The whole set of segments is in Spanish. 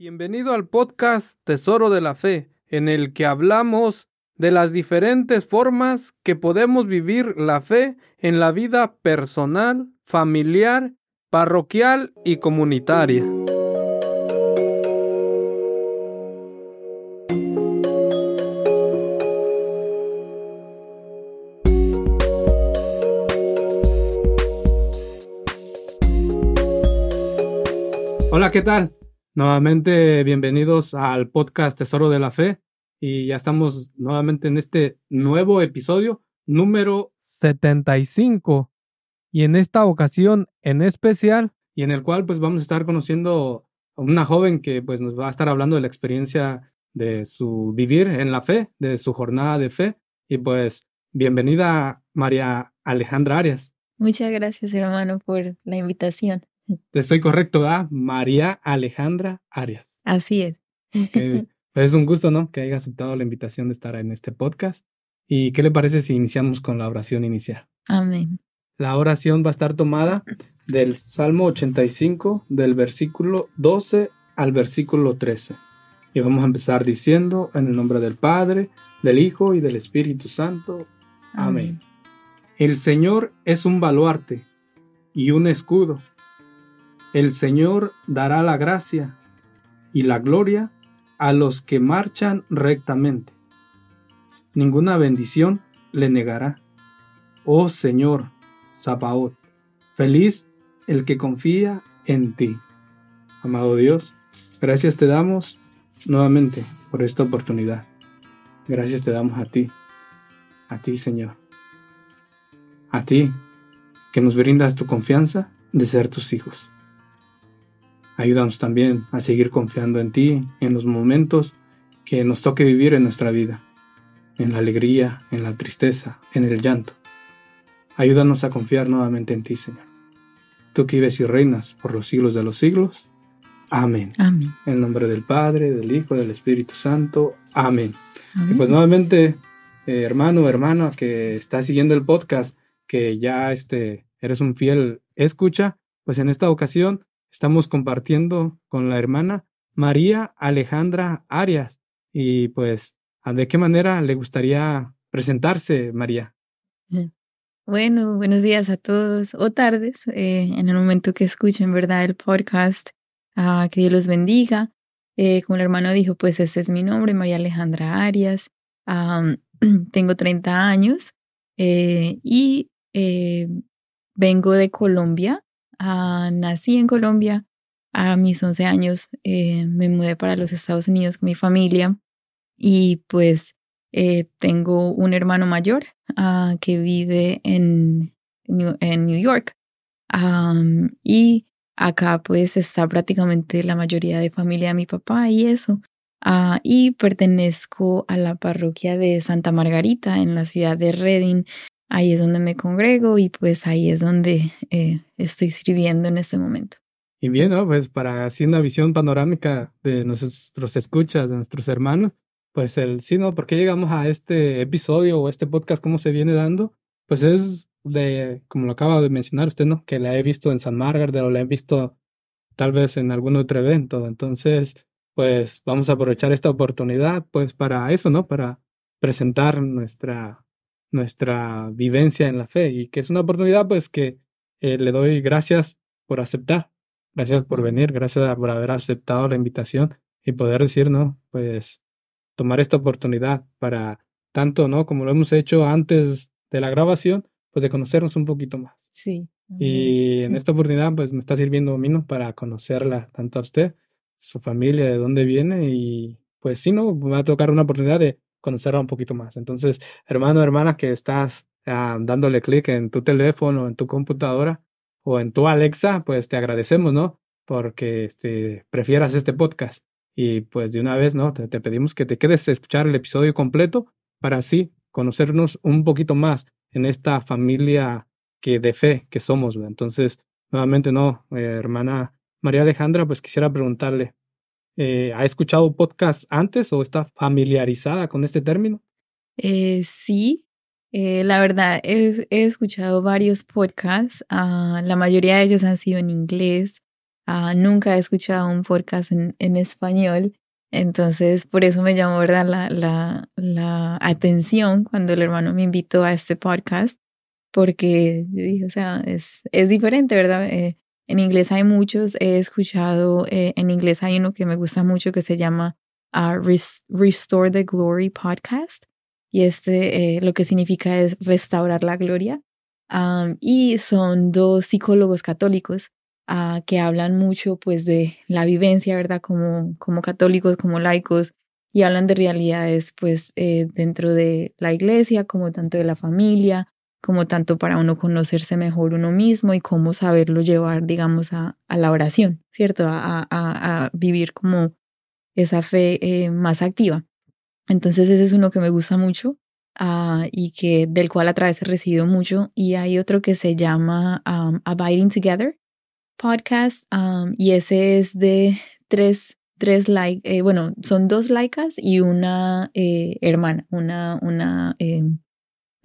Bienvenido al podcast Tesoro de la Fe, en el que hablamos de las diferentes formas que podemos vivir la fe en la vida personal, familiar, parroquial y comunitaria. Hola, ¿qué tal? Nuevamente bienvenidos al podcast Tesoro de la Fe y ya estamos nuevamente en este nuevo episodio número 75 y en esta ocasión en especial y en el cual pues vamos a estar conociendo a una joven que pues nos va a estar hablando de la experiencia de su vivir en la fe, de su jornada de fe y pues bienvenida María Alejandra Arias. Muchas gracias hermano por la invitación. Estoy correcto, ¿verdad? María Alejandra Arias. Así es. es un gusto, ¿no? Que haya aceptado la invitación de estar en este podcast. ¿Y qué le parece si iniciamos con la oración inicial? Amén. La oración va a estar tomada del Salmo 85, del versículo 12 al versículo 13. Y vamos a empezar diciendo en el nombre del Padre, del Hijo y del Espíritu Santo. Amén. El Señor es un baluarte y un escudo el Señor dará la gracia y la gloria a los que marchan rectamente. Ninguna bendición le negará. Oh Señor, Zapaot, feliz el que confía en ti. Amado Dios, gracias te damos nuevamente por esta oportunidad. Gracias te damos a ti, a ti Señor, a ti que nos brindas tu confianza de ser tus hijos. Ayúdanos también a seguir confiando en ti en los momentos que nos toque vivir en nuestra vida, en la alegría, en la tristeza, en el llanto. Ayúdanos a confiar nuevamente en ti, Señor. Tú que vives y reinas por los siglos de los siglos. Amén. Amén. En nombre del Padre, del Hijo, del Espíritu Santo. Amén. Y pues nuevamente, eh, hermano, hermana que está siguiendo el podcast, que ya este, eres un fiel escucha, pues en esta ocasión Estamos compartiendo con la hermana María Alejandra Arias. Y pues, ¿de qué manera le gustaría presentarse, María? Bueno, buenos días a todos o tardes eh, en el momento que escuchen, ¿verdad? El podcast. Ah, que Dios los bendiga. Eh, como el hermano dijo, pues ese es mi nombre, María Alejandra Arias. tengo 30 años eh, y vengo de Colombia. Ah, nací en Colombia. A mis 11 años eh, me mudé para los Estados Unidos con mi familia y pues eh, tengo un hermano mayor ah, que vive en, New York. y acá pues está prácticamente la mayoría de familia de mi papá y eso. Ah, y pertenezco a la parroquia de Santa Margarita en la ciudad de Reading, ahí es donde me congrego y pues ahí es donde eh, estoy sirviendo en este momento. Y bien, ¿no? Pues para así una visión panorámica de nuestros escuchas, de nuestros hermanos, pues el sí, ¿no? ¿Por qué llegamos a este episodio o este podcast, cómo se viene dando? Pues es de, como lo acaba de mencionar usted, ¿no? Que la he visto en San Margaret o la he visto tal vez en algún otro evento. Entonces, pues vamos a aprovechar esta oportunidad, pues para eso, ¿no? Para presentar nuestra nuestra vivencia en la fe y que es una oportunidad pues que eh, le doy gracias por aceptar, gracias por venir, gracias por haber aceptado la invitación y poder decir, ¿no? Pues tomar esta oportunidad para tanto, ¿no? Como lo hemos hecho antes de la grabación, pues de conocernos un poquito más. Sí. Y en esta oportunidad pues me está sirviendo a mí, ¿no? Para conocerla tanto a usted, su familia, de dónde viene y pues sí, ¿no? Me va a tocar una oportunidad de conocerla un poquito más. Entonces, hermano, hermana, que estás ah, dándole clic en tu teléfono, en tu computadora o en tu Alexa, pues te agradecemos, ¿no? Porque este, prefieras este podcast. Y pues de una vez, ¿no? Te, pedimos que te quedes a escuchar el episodio completo para así conocernos un poquito más en esta familia que de fe que somos. Entonces, nuevamente, ¿no? Eh, hermana María Alejandra, pues quisiera preguntarle, eh, ¿Ha escuchado podcast antes o está familiarizada con este término? Eh, sí, eh, la verdad, he, escuchado varios podcasts. Ah, la mayoría de ellos han sido en inglés. Ah, nunca he escuchado un podcast en, en, español, entonces por eso me llamó ¿verdad? La, la, la atención cuando el hermano me invitó a este podcast, porque o sea, es, es diferente, ¿verdad? Eh, en inglés hay muchos, he escuchado, eh, en inglés hay uno que me gusta mucho que se llama uh, Restore the Glory Podcast, y este eh, lo que significa es restaurar la gloria. Y son dos psicólogos católicos uh, que hablan mucho pues de la vivencia, ¿verdad? Como, como católicos, como laicos, y hablan de realidades pues eh, dentro de la iglesia, como tanto de la familia, como tanto para uno conocerse mejor uno mismo y cómo saberlo llevar, digamos, a, a la oración, ¿cierto? A, a, a, vivir como esa fe eh, más activa. Entonces ese es uno que me gusta mucho uh, y que del cual a través he recibido mucho. Y hay otro que se llama um, Abiding Together Podcast um, y ese es de tres, tres like, eh, bueno, son dos laicas y una eh, hermana, una, una, eh,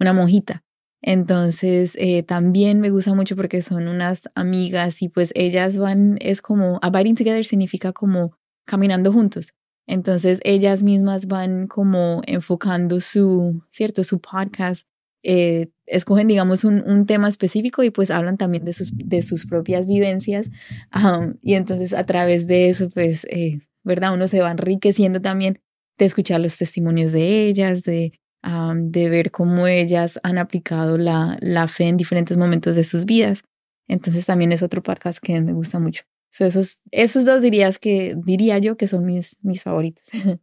una monjita. Entonces eh, también me gusta mucho porque son unas amigas y pues ellas van, es como, abiding together significa como caminando juntos. Entonces ellas mismas van como enfocando su, cierto, su podcast, eh, escogen, digamos, un, un, tema específico y pues hablan también de sus, de sus propias vivencias. Um, y entonces a través de eso, pues, eh, ¿verdad? Uno se va enriqueciendo también de escuchar los testimonios de ellas, de, um, de ver cómo ellas han aplicado la, la fe en diferentes momentos de sus vidas. Entonces también es otro podcast que me gusta mucho esos, esos dos dirías que, diría yo que son mis, mis favoritos.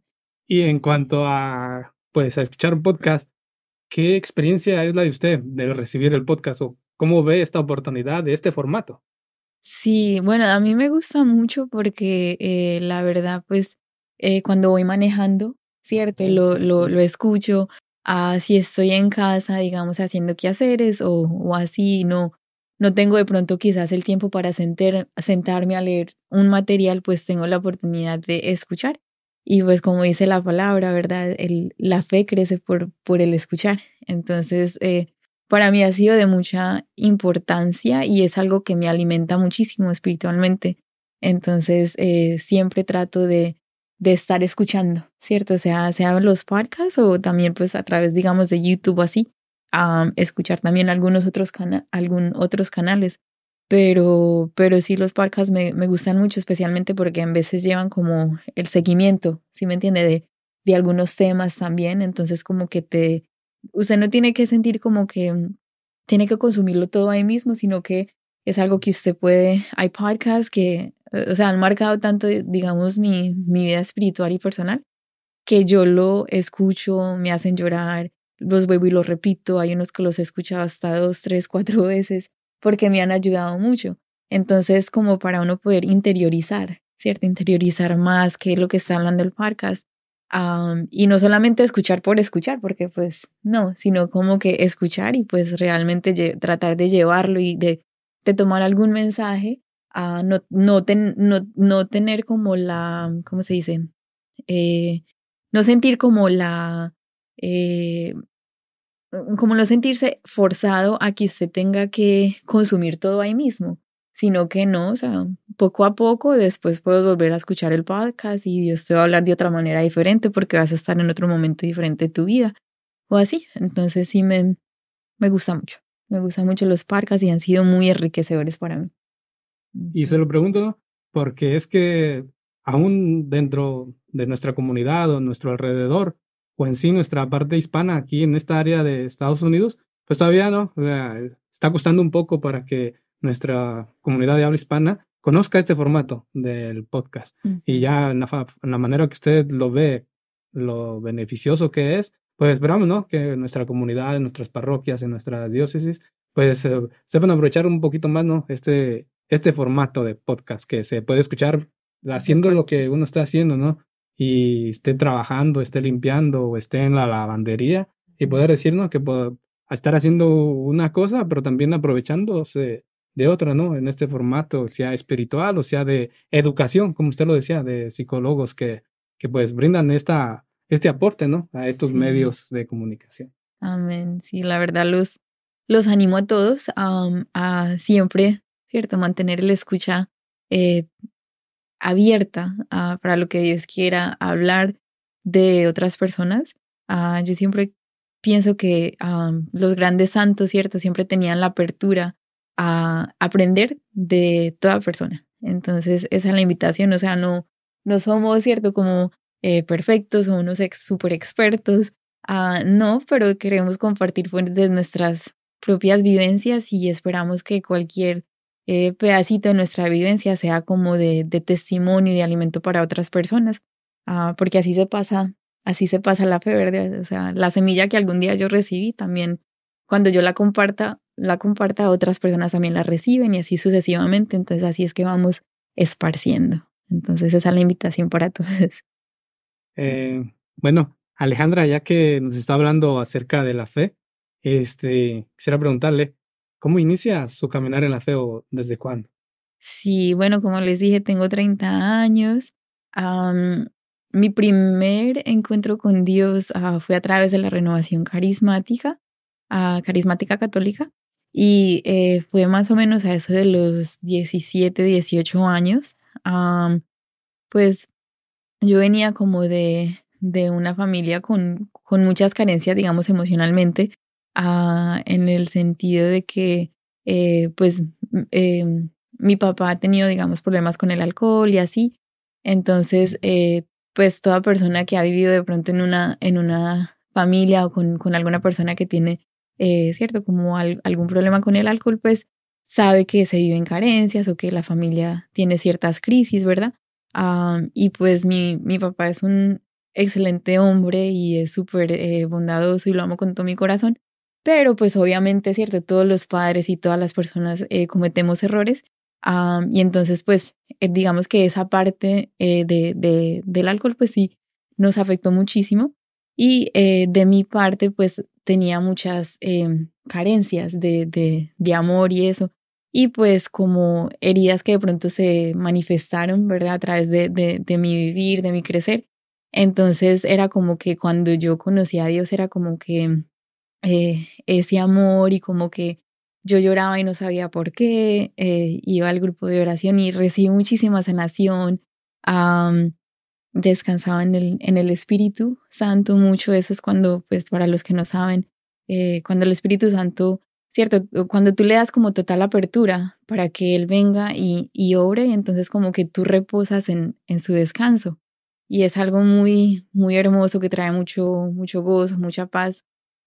Y en cuanto a, pues, a escuchar un podcast, ¿qué experiencia es la de usted de recibir el podcast o cómo ve esta oportunidad de este formato? Sí, bueno, a mí me gusta mucho porque eh, la verdad, pues, eh, cuando voy manejando, ¿cierto? Lo, lo, lo escucho. Ah, si estoy en casa, digamos, haciendo quehaceres o, o así, no, no tengo de pronto quizás el tiempo para sentarme a leer un material, pues tengo la oportunidad de escuchar. Y pues como dice la palabra, ¿verdad? El, la fe crece por, por el escuchar. Entonces, eh, para mí ha sido de mucha importancia y es algo que me alimenta muchísimo espiritualmente. Entonces, eh, siempre trato de, de estar escuchando, ¿cierto? Sea, sea los podcasts o también pues a través, digamos, de YouTube así a escuchar también algunos otros, cana algún otros canales. Pero, pero sí, los podcasts me, me gustan mucho, especialmente porque en veces llevan como el seguimiento, ¿sí me entiende? De, de algunos temas también. Entonces, como que te. Usted no tiene que sentir como que tiene que consumirlo todo ahí mismo, sino que es algo que usted puede. Hay podcasts que, o sea, han marcado tanto, digamos, mi, mi vida espiritual y personal, que yo lo escucho, me hacen llorar, los vuelvo y los repito, hay unos que los he escuchado hasta dos, tres, cuatro veces porque me han ayudado mucho. Entonces, como para uno poder interiorizar, ¿cierto? Interiorizar más qué es lo que está hablando el podcast. y no solamente escuchar por escuchar, porque pues no, sino como que escuchar y pues realmente tratar de llevarlo y de tomar algún mensaje, no, no, no, no tener como la, ¿cómo se dice? Eh, no sentir como la, eh, como no sentirse forzado a que usted tenga que consumir todo ahí mismo, sino que no, o sea, poco a poco después puedes volver a escuchar el podcast y Dios te va a hablar de otra manera diferente porque vas a estar en otro momento diferente de tu vida o así. Entonces sí me, me gusta mucho, me gustan mucho los podcasts y han sido muy enriquecedores para mí. Y se lo pregunto porque es que aún dentro de nuestra comunidad o nuestro alrededor, o en sí nuestra parte hispana aquí en esta área de Estados Unidos, pues todavía no, está costando un poco para que nuestra comunidad de habla hispana conozca este formato del podcast. Y ya en la, manera que usted lo ve, lo beneficioso que es, pues esperamos, ¿no? Que nuestra comunidad, en nuestras parroquias, en nuestras diócesis, pues eh, sepan aprovechar un poquito más, ¿no? Este, este formato de podcast que se puede escuchar haciendo lo que uno está haciendo, ¿no? y esté trabajando, esté limpiando o esté en la lavandería y poder decirnos que puedo estar haciendo una cosa, pero también aprovechándose de otra, ¿no? En este formato, sea espiritual o sea de educación, como usted lo decía, de psicólogos que, que pues brindan esta, este aporte, ¿no? A estos medios de comunicación. Amén. Sí, la verdad los, los animo a todos a siempre, ¿cierto? Mantener el escucha eh, abierta para lo que Dios quiera hablar de otras personas. Ah, yo siempre pienso que los grandes santos, ¿cierto? Siempre tenían la apertura a aprender de toda persona. Entonces, esa es la invitación, o sea, no, no somos, ¿cierto? Como eh, perfectos o unos ex, super expertos, ah, no, pero queremos compartir de nuestras propias vivencias y esperamos que cualquier eh, pedacito de nuestra vivencia sea como de, de testimonio y de alimento para otras personas, ah, porque así se pasa, así se pasa la fe, ¿verdad? O sea, la semilla que algún día yo recibí también, cuando yo la comparta, la comparta, otras personas también la reciben y así sucesivamente, entonces así es que vamos esparciendo. Entonces esa es la invitación para todos. Eh, bueno, Alejandra, ya que nos está hablando acerca de la fe, este, quisiera preguntarle, ¿cómo inicia su caminar en la fe o desde cuándo? Sí, bueno, como les dije, tengo 30 años. mi primer encuentro con Dios ah, fue a través de la renovación carismática, uh, carismática católica, y eh, fue más o menos a eso de los 17, 18 años. pues yo venía como de, de una familia con, con muchas carencias, digamos, emocionalmente, ah, en el sentido de que, eh, pues, eh, mi papá ha tenido, digamos, problemas con el alcohol y así. Entonces, eh, pues, toda persona que ha vivido de pronto en una, en una familia o con, con alguna persona que tiene, eh, ¿cierto? Como algún problema con el alcohol, pues, sabe que se vive en carencias o que la familia tiene ciertas crisis, ¿verdad? y pues mi, mi papá es un excelente hombre y es súper eh, bondadoso y lo amo con todo mi corazón. Pero pues obviamente, ¿cierto? Todos los padres y todas las personas eh, cometemos errores. y entonces, pues, eh, digamos que esa parte de, de, del alcohol, pues sí, nos afectó muchísimo. Y de mi parte, pues tenía muchas em, carencias de, de, de amor y eso y pues como heridas que de pronto se manifestaron, ¿verdad? A través de, de, de, mi vivir, de mi crecer. Entonces era como que cuando yo conocí a Dios era como que eh, ese amor y como que yo lloraba y no sabía por qué, eh, iba al grupo de oración y recibí muchísima sanación, descansaba en el, en el Espíritu Santo mucho, eso es cuando, pues para los que no saben, eh, cuando el Espíritu Santo ¿cierto? Cuando tú le das como total apertura para que Él venga y, y obre, entonces como que tú reposas en, en su descanso. Y es algo muy, muy hermoso que trae mucho, mucho gozo, mucha paz.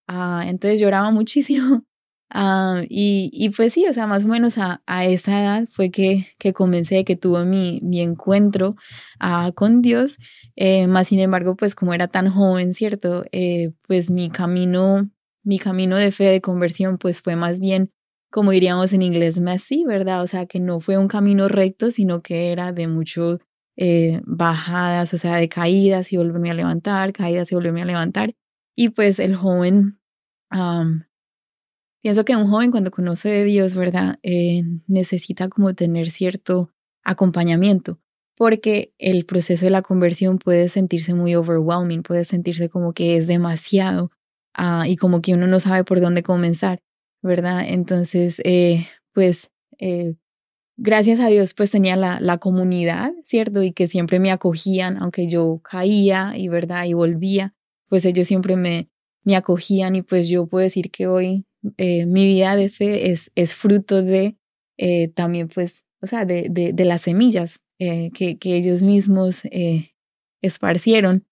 Ah, entonces lloraba muchísimo. Ah, y, y pues sí, o sea, más o menos a, esa edad fue que, que comencé, que tuve mi, mi encuentro ah, con Dios. Eh, más sin embargo, pues como era tan joven, ¿cierto? Eh, pues mi camino mi camino de fe, de conversión, pues fue más bien, como diríamos en inglés, messy, ¿verdad? O sea, que no fue un camino recto, sino que era de mucho eh, bajadas, o sea, de caídas y volverme a levantar, caídas y volverme a levantar. Y pues el joven, pienso que un joven cuando conoce de Dios, ¿verdad? Eh, necesita como tener cierto acompañamiento, porque el proceso de la conversión puede sentirse muy overwhelming, puede sentirse como que es demasiado Ah, y como que uno no sabe por dónde comenzar, ¿verdad? Entonces, eh, pues, eh, gracias a Dios, pues tenía la, la comunidad, ¿cierto? Y que siempre me acogían, aunque yo caía y, ¿verdad? Y volvía, pues ellos siempre me, me acogían y pues yo puedo decir que hoy eh, mi vida de fe es, es fruto de también, pues, o sea, de, de, las semillas que, que ellos mismos esparcieron.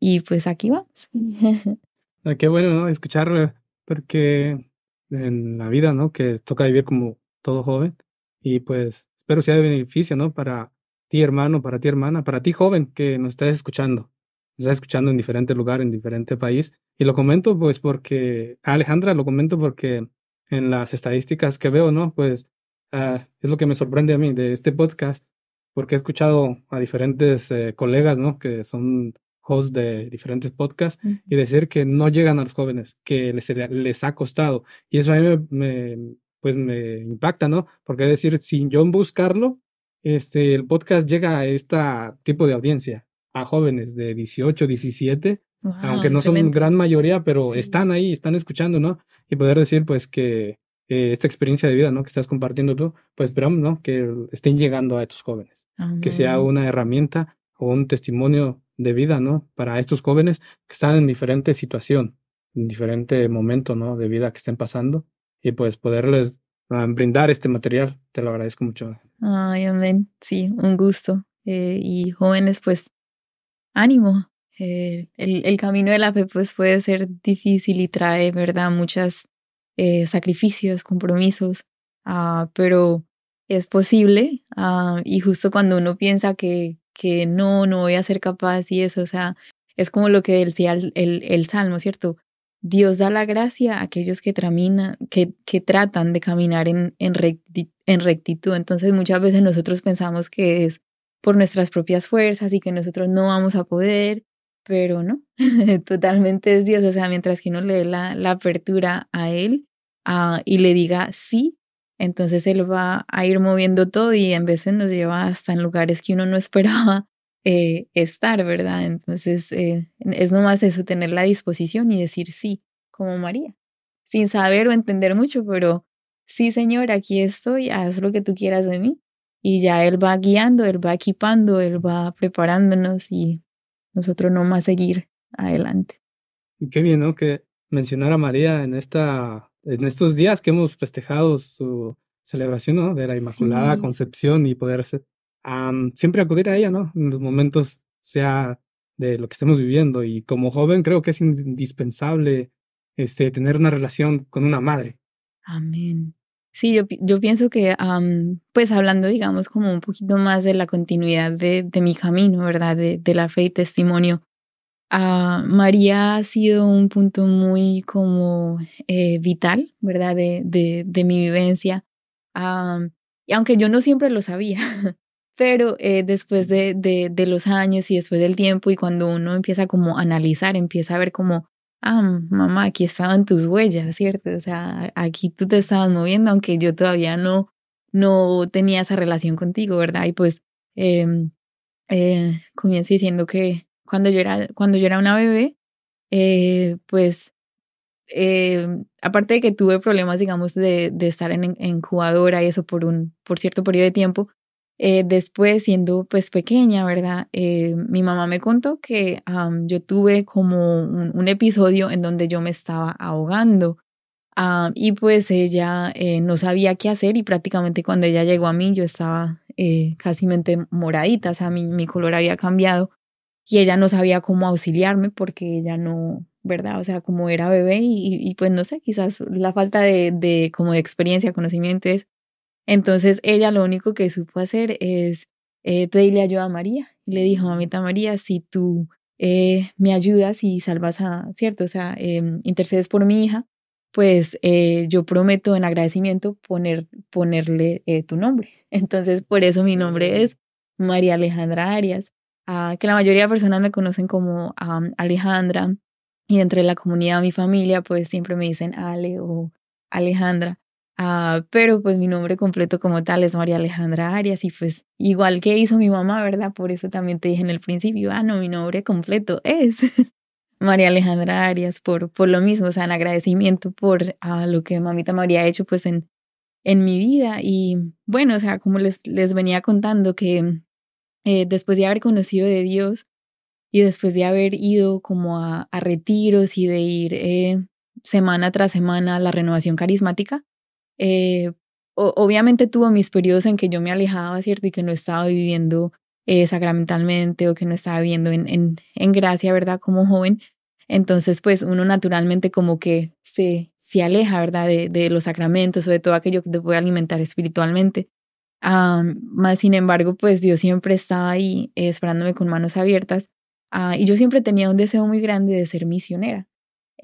y pues aquí vamos. Ah, qué bueno, ¿no? Escucharlo, porque en la vida, ¿no? Que toca vivir como todo joven. Y pues espero sea de beneficio, ¿no? Para ti, hermano, para ti, hermana, para ti, joven, que nos estás escuchando. Nos estás escuchando en diferentes lugares, en diferente país. Y lo comento, pues, porque, Alejandra, lo comento porque en las estadísticas que veo, ¿no? Pues ah, es lo que me sorprende a mí de este podcast, porque he escuchado a diferentes eh, colegas, ¿no? Que son hosts de diferentes podcasts y decir que no llegan a los jóvenes, que les, les ha costado. Y eso a mí me, pues me impacta, ¿no? Porque es decir, sin yo buscarlo, este, el podcast llega a este tipo de audiencia, a jóvenes de 18, 17, aunque no son gran mayoría, pero están ahí, están escuchando, ¿no? Y poder decir, pues, que eh, esta experiencia de vida, ¿no? Que estás compartiendo tú, pues esperamos, ¿no? Que estén llegando a estos jóvenes, que sea una herramienta o un testimonio de vida, ¿no? Para estos jóvenes que están en diferente situación, en diferente momento, ¿no? De vida que estén pasando y pues poderles ah, brindar este material. Te lo agradezco mucho. Ay, amén. Sí, un gusto. Eh, y jóvenes, pues, ánimo. Eh, el, el, camino de la fe, pues, puede ser difícil y trae, ¿verdad? Muchos eh, sacrificios, compromisos, uh, pero es posible. Uh, y justo cuando uno piensa que, que no, no voy a ser capaz y eso, o sea, es como lo que decía el, el, el Salmo, ¿cierto? Dios da la gracia a aquellos que, que, que tratan de caminar en, en, en rectitud. Entonces muchas veces nosotros pensamos que es por nuestras propias fuerzas y que nosotros no vamos a poder, pero no, totalmente es Dios. O sea, mientras que uno le dé la, la apertura a Él uh, y le diga sí, entonces Él va a ir moviendo todo y en veces nos lleva hasta en lugares que uno no esperaba eh, estar, ¿verdad? Entonces, eh, es nomás eso, tener la disposición y decir sí, como María, sin saber o entender mucho, pero sí, Señor, aquí estoy, haz lo que tú quieras de mí. Y ya Él va guiando, Él va equipando, Él va preparándonos y nosotros nomás seguir adelante. Y qué bien, ¿no? Que mencionar a María en, esta, en estos días que hemos festejado su celebración, ¿no? De la Inmaculada Concepción y poder ser siempre acudir a ella, ¿no? En los momentos, sea de lo que estemos viviendo. Y como joven creo que es indispensable este, tener una relación con una madre. Amén. Sí, yo, yo pienso que, pues hablando, digamos, como un poquito más de la continuidad de, de mi camino, ¿verdad? De, de la fe y testimonio. Uh, María ha sido un punto muy como eh, vital, ¿verdad? De, de, de mi vivencia. y aunque yo no siempre lo sabía, pero eh, después de, de, de, los años y después del tiempo y cuando uno empieza como a analizar, empieza a ver como, ah, mamá, aquí estaban tus huellas, ¿cierto? O sea, aquí tú te estabas moviendo, aunque yo todavía no, no tenía esa relación contigo, ¿verdad? Y pues eh, eh, comienzo diciendo que cuando yo era, cuando yo era una bebé, eh, pues eh, aparte de que tuve problemas, digamos, de, de estar en, en, incubadora y eso por un, por cierto periodo de tiempo, eh, después, siendo pues pequeña, ¿verdad? Eh, mi mamá me contó que yo tuve como un, episodio en donde yo me estaba ahogando y pues ella eh, no sabía qué hacer y prácticamente cuando ella llegó a mí yo estaba casi moradita, o sea, mi, mi color había cambiado y ella no sabía cómo auxiliarme porque ella no, ¿verdad? O sea, como era bebé y, y pues no sé, quizás la falta de, de como de experiencia, conocimiento es entonces ella lo único que supo hacer es eh, pedirle ayuda a María. le dijo, mamita María, si tú eh, me ayudas y salvas a, ¿cierto? O sea, eh, intercedes por mi hija, pues eh, yo prometo en agradecimiento poner, ponerle tu nombre. Entonces, por eso mi nombre es María Alejandra Arias, uh, que la mayoría de personas me conocen como um, Alejandra, y entre la comunidad, mi familia, pues siempre me dicen Ale o Alejandra. Ah, pero pues mi nombre completo como tal es María Alejandra Arias y pues igual que hizo mi mamá, ¿verdad? Por eso también te dije en el principio, ah, no, mi nombre completo es María Alejandra Arias por, por lo mismo, o sea, en agradecimiento por ah, lo que mamita María ha hecho pues en, en mi vida. Y bueno, o sea, como les, les venía contando que eh, después de haber conocido de Dios y después de haber ido como a, a retiros y de ir eh, semana tras semana a la renovación carismática, eh, obviamente tuvo mis periodos en que yo me alejaba, ¿cierto? Y que no estaba viviendo eh, sacramentalmente o que no estaba viviendo en, en, en, gracia, ¿verdad? Como joven. Entonces, pues uno naturalmente como que se, se aleja, ¿verdad? De, de los sacramentos o de todo aquello que te puede alimentar espiritualmente. más sin embargo, pues Dios siempre estaba ahí esperándome con manos abiertas. Uh, y yo siempre tenía un deseo muy grande de ser misionera.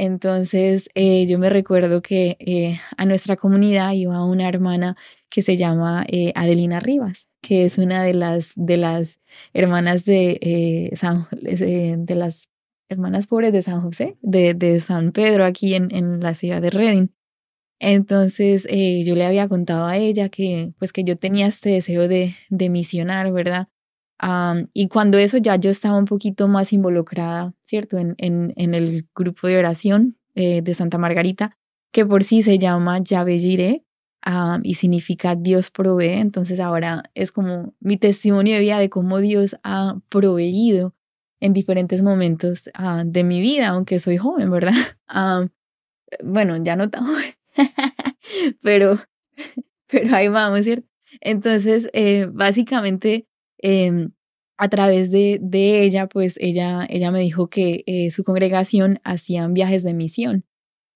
Entonces, eh, yo me recuerdo que eh, a nuestra comunidad iba una hermana que se llama eh, Adelina Rivas, que es una de las, de las hermanas de, San, de las hermanas pobres de San José, de, de San Pedro, aquí en, en la ciudad de Reading. Entonces, yo le había contado a ella que, pues, que yo tenía este deseo de, de misionar, ¿verdad? Y cuando eso ya yo estaba un poquito más involucrada, ¿cierto? En, en, en el grupo de oración eh, de Santa Margarita, que por sí se llama Yahvé Jireh y significa Dios provee. Entonces ahora es como mi testimonio de vida de cómo Dios ha proveído en diferentes momentos ah, de mi vida, aunque soy joven, ¿verdad? bueno, ya no tan joven, pero, pero ahí vamos, ¿cierto? Entonces, eh, básicamente, em, a través de, de, ella, pues ella, ella me dijo que eh, su congregación hacían viajes de misión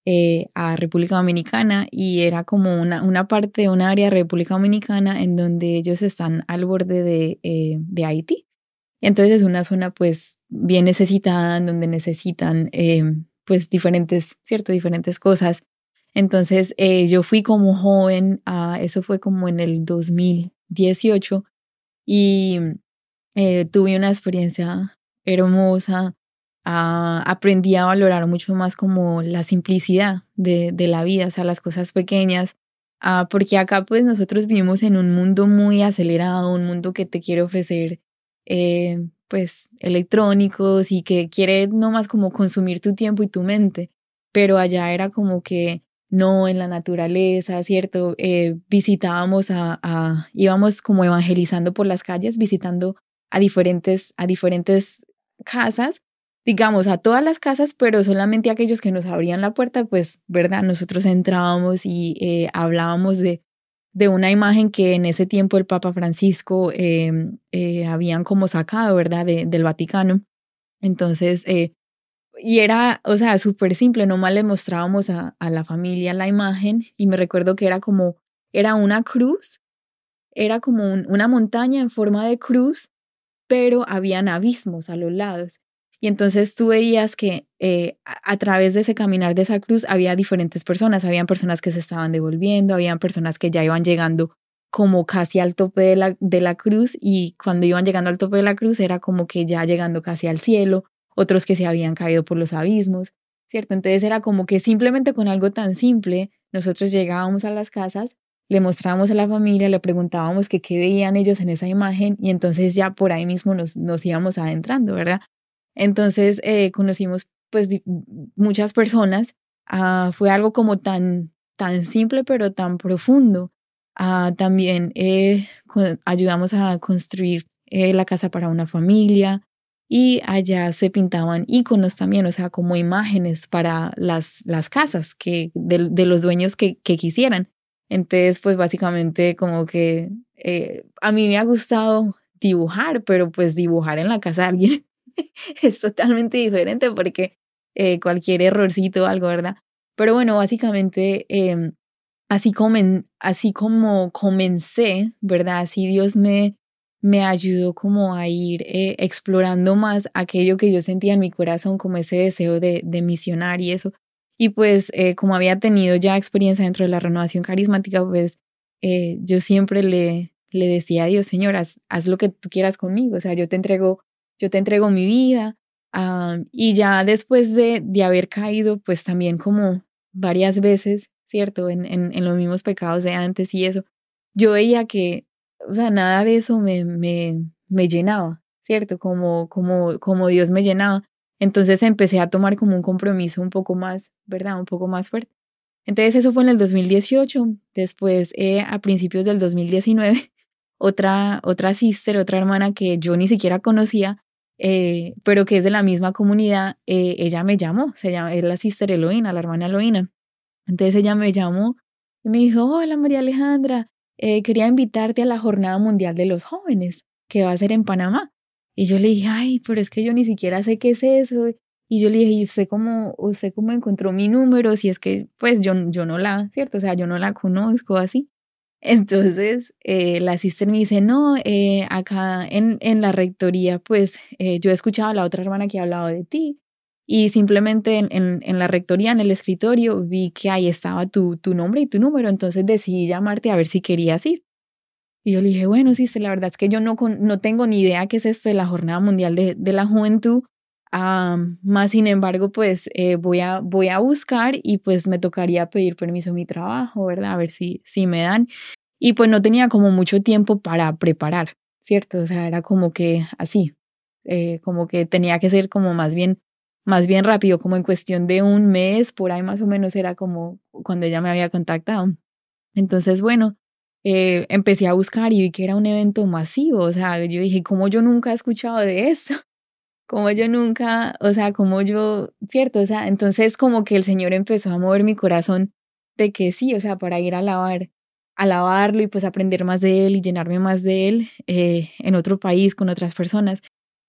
eh, a República Dominicana y era como una, una parte, una área de República Dominicana en donde ellos están al borde de, de Haití. Entonces es una zona pues bien necesitada, donde necesitan pues diferentes, cierto, diferentes cosas. Entonces eh, yo fui como joven, a, eso fue como en el 2018 y eh, tuve una experiencia hermosa, ah, aprendí a valorar mucho más como la simplicidad de, de la vida, o sea, las cosas pequeñas, ah, porque acá pues nosotros vivimos en un mundo muy acelerado, un mundo que te quiere ofrecer eh, pues electrónicos y que quiere no más como consumir tu tiempo y tu mente, pero allá era como que no en la naturaleza, ¿cierto? Eh, visitábamos a, íbamos como evangelizando por las calles, visitando a diferentes, a diferentes casas, digamos, a todas las casas, pero solamente aquellos que nos abrían la puerta, pues, ¿verdad? Nosotros entrábamos y eh, hablábamos de de una imagen que en ese tiempo el Papa Francisco eh, eh, habían como sacado, ¿verdad?, del Vaticano. Entonces, y era, o sea, súper simple, nomás le mostrábamos a, a, la familia la imagen y me recuerdo que era como, era una cruz, era como una montaña en forma de cruz, pero habían abismos a los lados. Y entonces tú veías que eh, a, través de ese caminar de esa cruz había diferentes personas, habían personas que se estaban devolviendo, habían personas que ya iban llegando como casi al tope de la, de la cruz y cuando iban llegando al tope de la cruz era como que ya llegando casi al cielo, otros que se habían caído por los abismos, ¿cierto? Entonces era como que simplemente con algo tan simple nosotros llegábamos a las casas, le mostrábamos a la familia, le preguntábamos que qué veían ellos en esa imagen y entonces ya por ahí mismo nos, nos íbamos adentrando, ¿verdad? Entonces eh, conocimos pues muchas personas. Ah, fue algo como tan, tan simple pero tan profundo. Ah, también eh, ayudamos a construir eh, la casa para una familia y allá se pintaban iconos también, o sea, como imágenes para las, las casas que, de, de los dueños que, que, quisieran. Entonces, pues básicamente como que a mí me ha gustado dibujar, pero pues dibujar en la casa de alguien es totalmente diferente porque eh, cualquier errorcito o algo, ¿verdad? Pero bueno, básicamente eh, así, comen, así como comencé, ¿verdad? Así Dios me, me ayudó como a ir eh, explorando más aquello que yo sentía en mi corazón, como ese deseo de, de misionar y eso. Y pues eh, como había tenido ya experiencia dentro de la renovación carismática, pues eh, yo siempre le, le decía a Dios, Señor, haz, lo que tú quieras conmigo, o sea, yo te entrego yo te entrego mi vida. y ya después de, de, haber caído, pues también como varias veces, ¿cierto? En, en, los mismos pecados de antes y eso, yo veía que, o sea, nada de eso me, me, me llenaba, ¿cierto? Como, como, como Dios me llenaba. Entonces empecé a tomar como un compromiso un poco más, ¿verdad? Un poco más fuerte. Entonces eso fue en el 2018. Después, eh, a principios del 2019, otra, otra sister, otra hermana que yo ni siquiera conocía, eh, pero que es de la misma comunidad, eh, ella me llamó, se llama, es la sister Eloína, la hermana Eloína. Entonces ella me llamó y me dijo, hola María Alejandra, eh, quería invitarte a la Jornada Mundial de los Jóvenes, que va a ser en Panamá. Y yo le dije, ay, pero es que yo ni siquiera sé qué es eso. Y yo le dije, ¿y usted cómo, usted cómo encontró mi número? Si es que, pues yo, yo no la, ¿cierto? O sea, yo no la conozco así. Entonces, eh, la sister me dice, no, eh, acá en, en la rectoría, pues eh, yo he escuchado a la otra hermana que ha hablado de ti y simplemente en, en, en, la rectoría, en el escritorio, vi que ahí estaba tu, tu nombre y tu número, entonces decidí llamarte a ver si querías ir. Y yo le dije, bueno, sí, la verdad es que yo no, no tengo ni idea qué es esto de la Jornada Mundial de, de la Juventud, más sin embargo, pues voy, a, voy a buscar y pues me tocaría pedir permiso a mi trabajo, ¿verdad? A ver si, si me dan. Y pues no tenía como mucho tiempo para preparar, ¿cierto? O sea, era como que así, eh, como que tenía que ser como más bien más bien rápido, como en cuestión de un mes, por ahí más o menos era como cuando ella me había contactado. Entonces, bueno, eh, empecé a buscar y vi que era un evento masivo, o sea, yo dije, ¿cómo yo nunca he escuchado de esto? Como yo nunca, o sea, como yo, cierto, o sea, entonces como que el Señor empezó a mover mi corazón de que sí, o sea, para ir a lavar, a lavarlo y pues aprender más de él y llenarme más de él eh, en otro país con otras personas.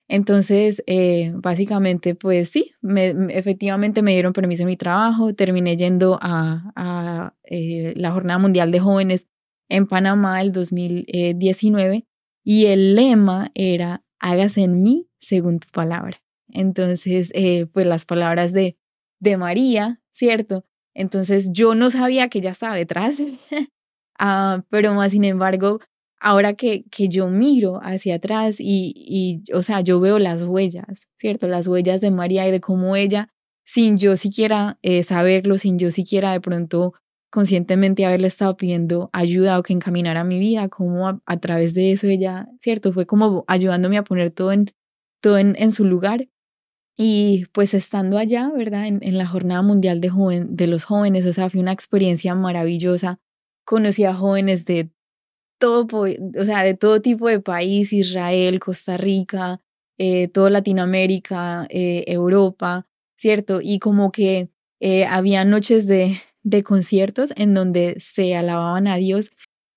Entonces, eh, básicamente, pues sí, me, efectivamente me dieron permiso en mi trabajo, terminé yendo a, a eh, la Jornada Mundial de Jóvenes en Panamá el 2019 y el lema era, hágase en mí según tu palabra. Entonces, eh, pues las palabras de, de María, ¿cierto? Entonces yo no sabía que ella estaba detrás, ah, pero más sin embargo, ahora que, que yo miro hacia atrás y, y, o sea, yo veo las huellas, ¿cierto? Las huellas de María y de cómo ella, sin yo siquiera eh, saberlo, sin yo siquiera de pronto conscientemente haberle estado pidiendo ayuda o que encaminara mi vida, como a, través de eso ella, ¿cierto? Fue como ayudándome a poner todo en, todo en, en su lugar. Y pues estando allá, ¿verdad? En, en la Jornada Mundial de, joven, de los Jóvenes, o sea, fue una experiencia maravillosa. Conocí a jóvenes de todo, o sea, de todo tipo de país, Israel, Costa Rica, eh, toda Latinoamérica, eh, Europa, ¿cierto? Y como que eh, había noches de, de conciertos en donde se alababan a Dios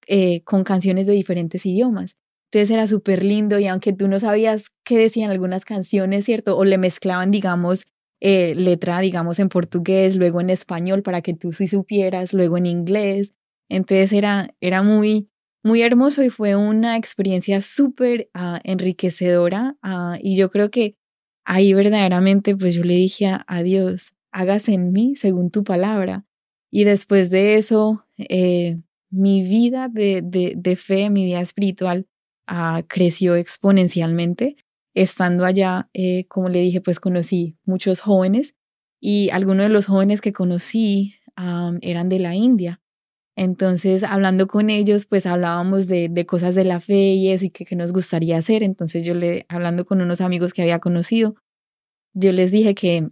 eh, con canciones de diferentes idiomas. Entonces era súper lindo y aunque tú no sabías qué decían algunas canciones, ¿cierto? O le mezclaban, digamos, eh, letra, digamos, en portugués, luego en español para que tú sí supieras, luego en inglés. Entonces era, era muy, muy hermoso y fue una experiencia súper ah, enriquecedora ah, y yo creo que ahí verdaderamente pues yo le dije a, Dios, hágase en mí según tu palabra. Y después de eso, eh, mi vida de, de, de, fe, mi vida espiritual ah, creció exponencialmente. Estando allá, eh, como le dije, pues conocí muchos jóvenes y algunos de los jóvenes que conocí eran de la India. Entonces, hablando con ellos, pues hablábamos de, de cosas de la fe y eso y que, nos gustaría hacer. Entonces, yo le, hablando con unos amigos que había conocido, yo les dije que,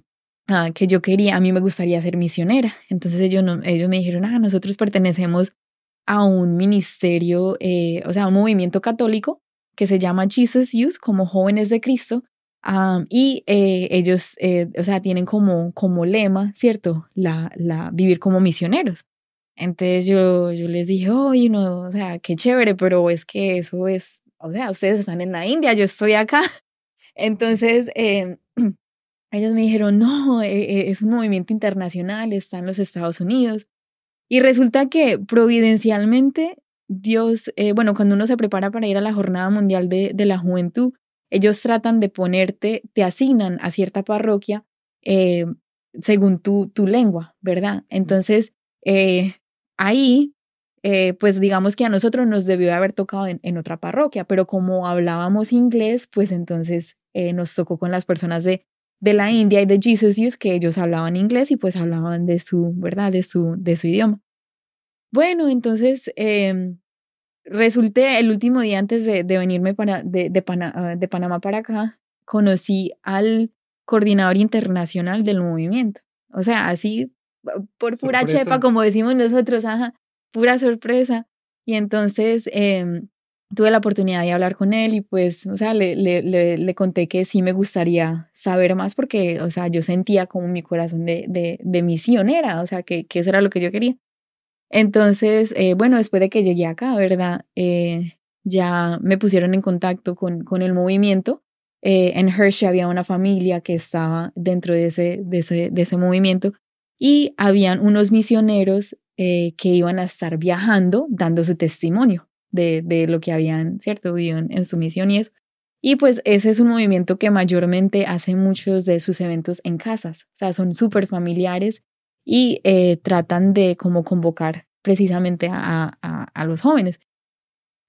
ah, que yo quería, a mí me gustaría ser misionera. Entonces, ellos, no, ellos me dijeron, ah, nosotros pertenecemos a un ministerio, eh, o sea, un movimiento católico que se llama Jesus Youth, como jóvenes de Cristo. y eh, ellos, eh, o sea, tienen como, como lema, ¿cierto? La, la, vivir como misioneros. Entonces yo, yo les dije, oye, no, o sea, qué chévere, pero es que eso es, o sea, ustedes están en la India, yo estoy acá. Entonces, eh, ellos me dijeron, no, e, e, es un movimiento internacional, está en los Estados Unidos. Y resulta que providencialmente Dios, eh, bueno, cuando uno se prepara para ir a la Jornada Mundial de, de la Juventud, ellos tratan de ponerte, te asignan a cierta parroquia eh, según tu, tu lengua, ¿verdad? Entonces, eh, ahí, eh, pues digamos que a nosotros nos debió haber tocado en, otra parroquia, pero como hablábamos inglés, pues entonces eh, nos tocó con las personas de, de la India y de Jesus Youth, que ellos hablaban inglés y pues hablaban de su, ¿verdad? De su, de su idioma. Bueno, entonces eh, resulté el último día antes de, de venirme para, de, de, ah, de Panamá para acá, conocí al coordinador internacional del movimiento. O sea, así por pura chepa, como decimos nosotros, ajá, pura sorpresa. Y entonces em, tuve la oportunidad de hablar con él y pues, o sea, le, le, le, conté que sí me gustaría saber más porque, o sea, yo sentía como mi corazón de, de, de misionera, o sea, que, que, eso era lo que yo quería. Entonces, eh, bueno, después de que llegué acá, ¿verdad? Eh, ya me pusieron en contacto con, con el movimiento. Eh, en Hershey había una familia que estaba dentro de ese, de ese, de ese movimiento y habían unos misioneros eh, que iban a estar viajando dando su testimonio de, de lo que habían, ¿cierto?, vivido en, su misión y eso. Y pues ese es un movimiento que mayormente hace muchos de sus eventos en casas, o sea, son súper familiares y eh, tratan de como convocar precisamente a, a, a los jóvenes.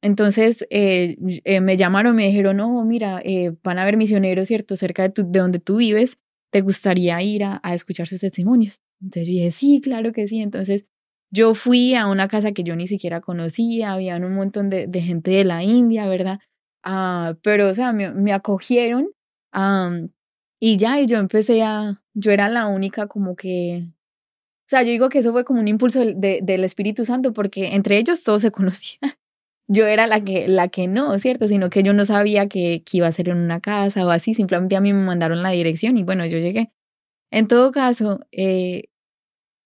Entonces eh, me llamaron, me dijeron, no, mira, van a haber misioneros, ¿cierto?, cerca de, tu, de donde tú vives, ¿te gustaría ir a, a escuchar sus testimonios? Entonces yo dije, sí, claro que sí. Entonces yo fui a una casa que yo ni siquiera conocía, había un montón de, de gente de la India, ¿verdad? Ah, pero, o sea, me, me acogieron Y ya, y yo empecé a, yo era la única como que, o sea, yo digo que eso fue como un impulso del, del Espíritu Santo, porque entre ellos todos se conocían. Yo era la que, la que no, ¿cierto? Sino que yo no sabía que, que iba a ser en una casa o así, simplemente a mí me mandaron la dirección y bueno, yo llegué. En todo caso, eh,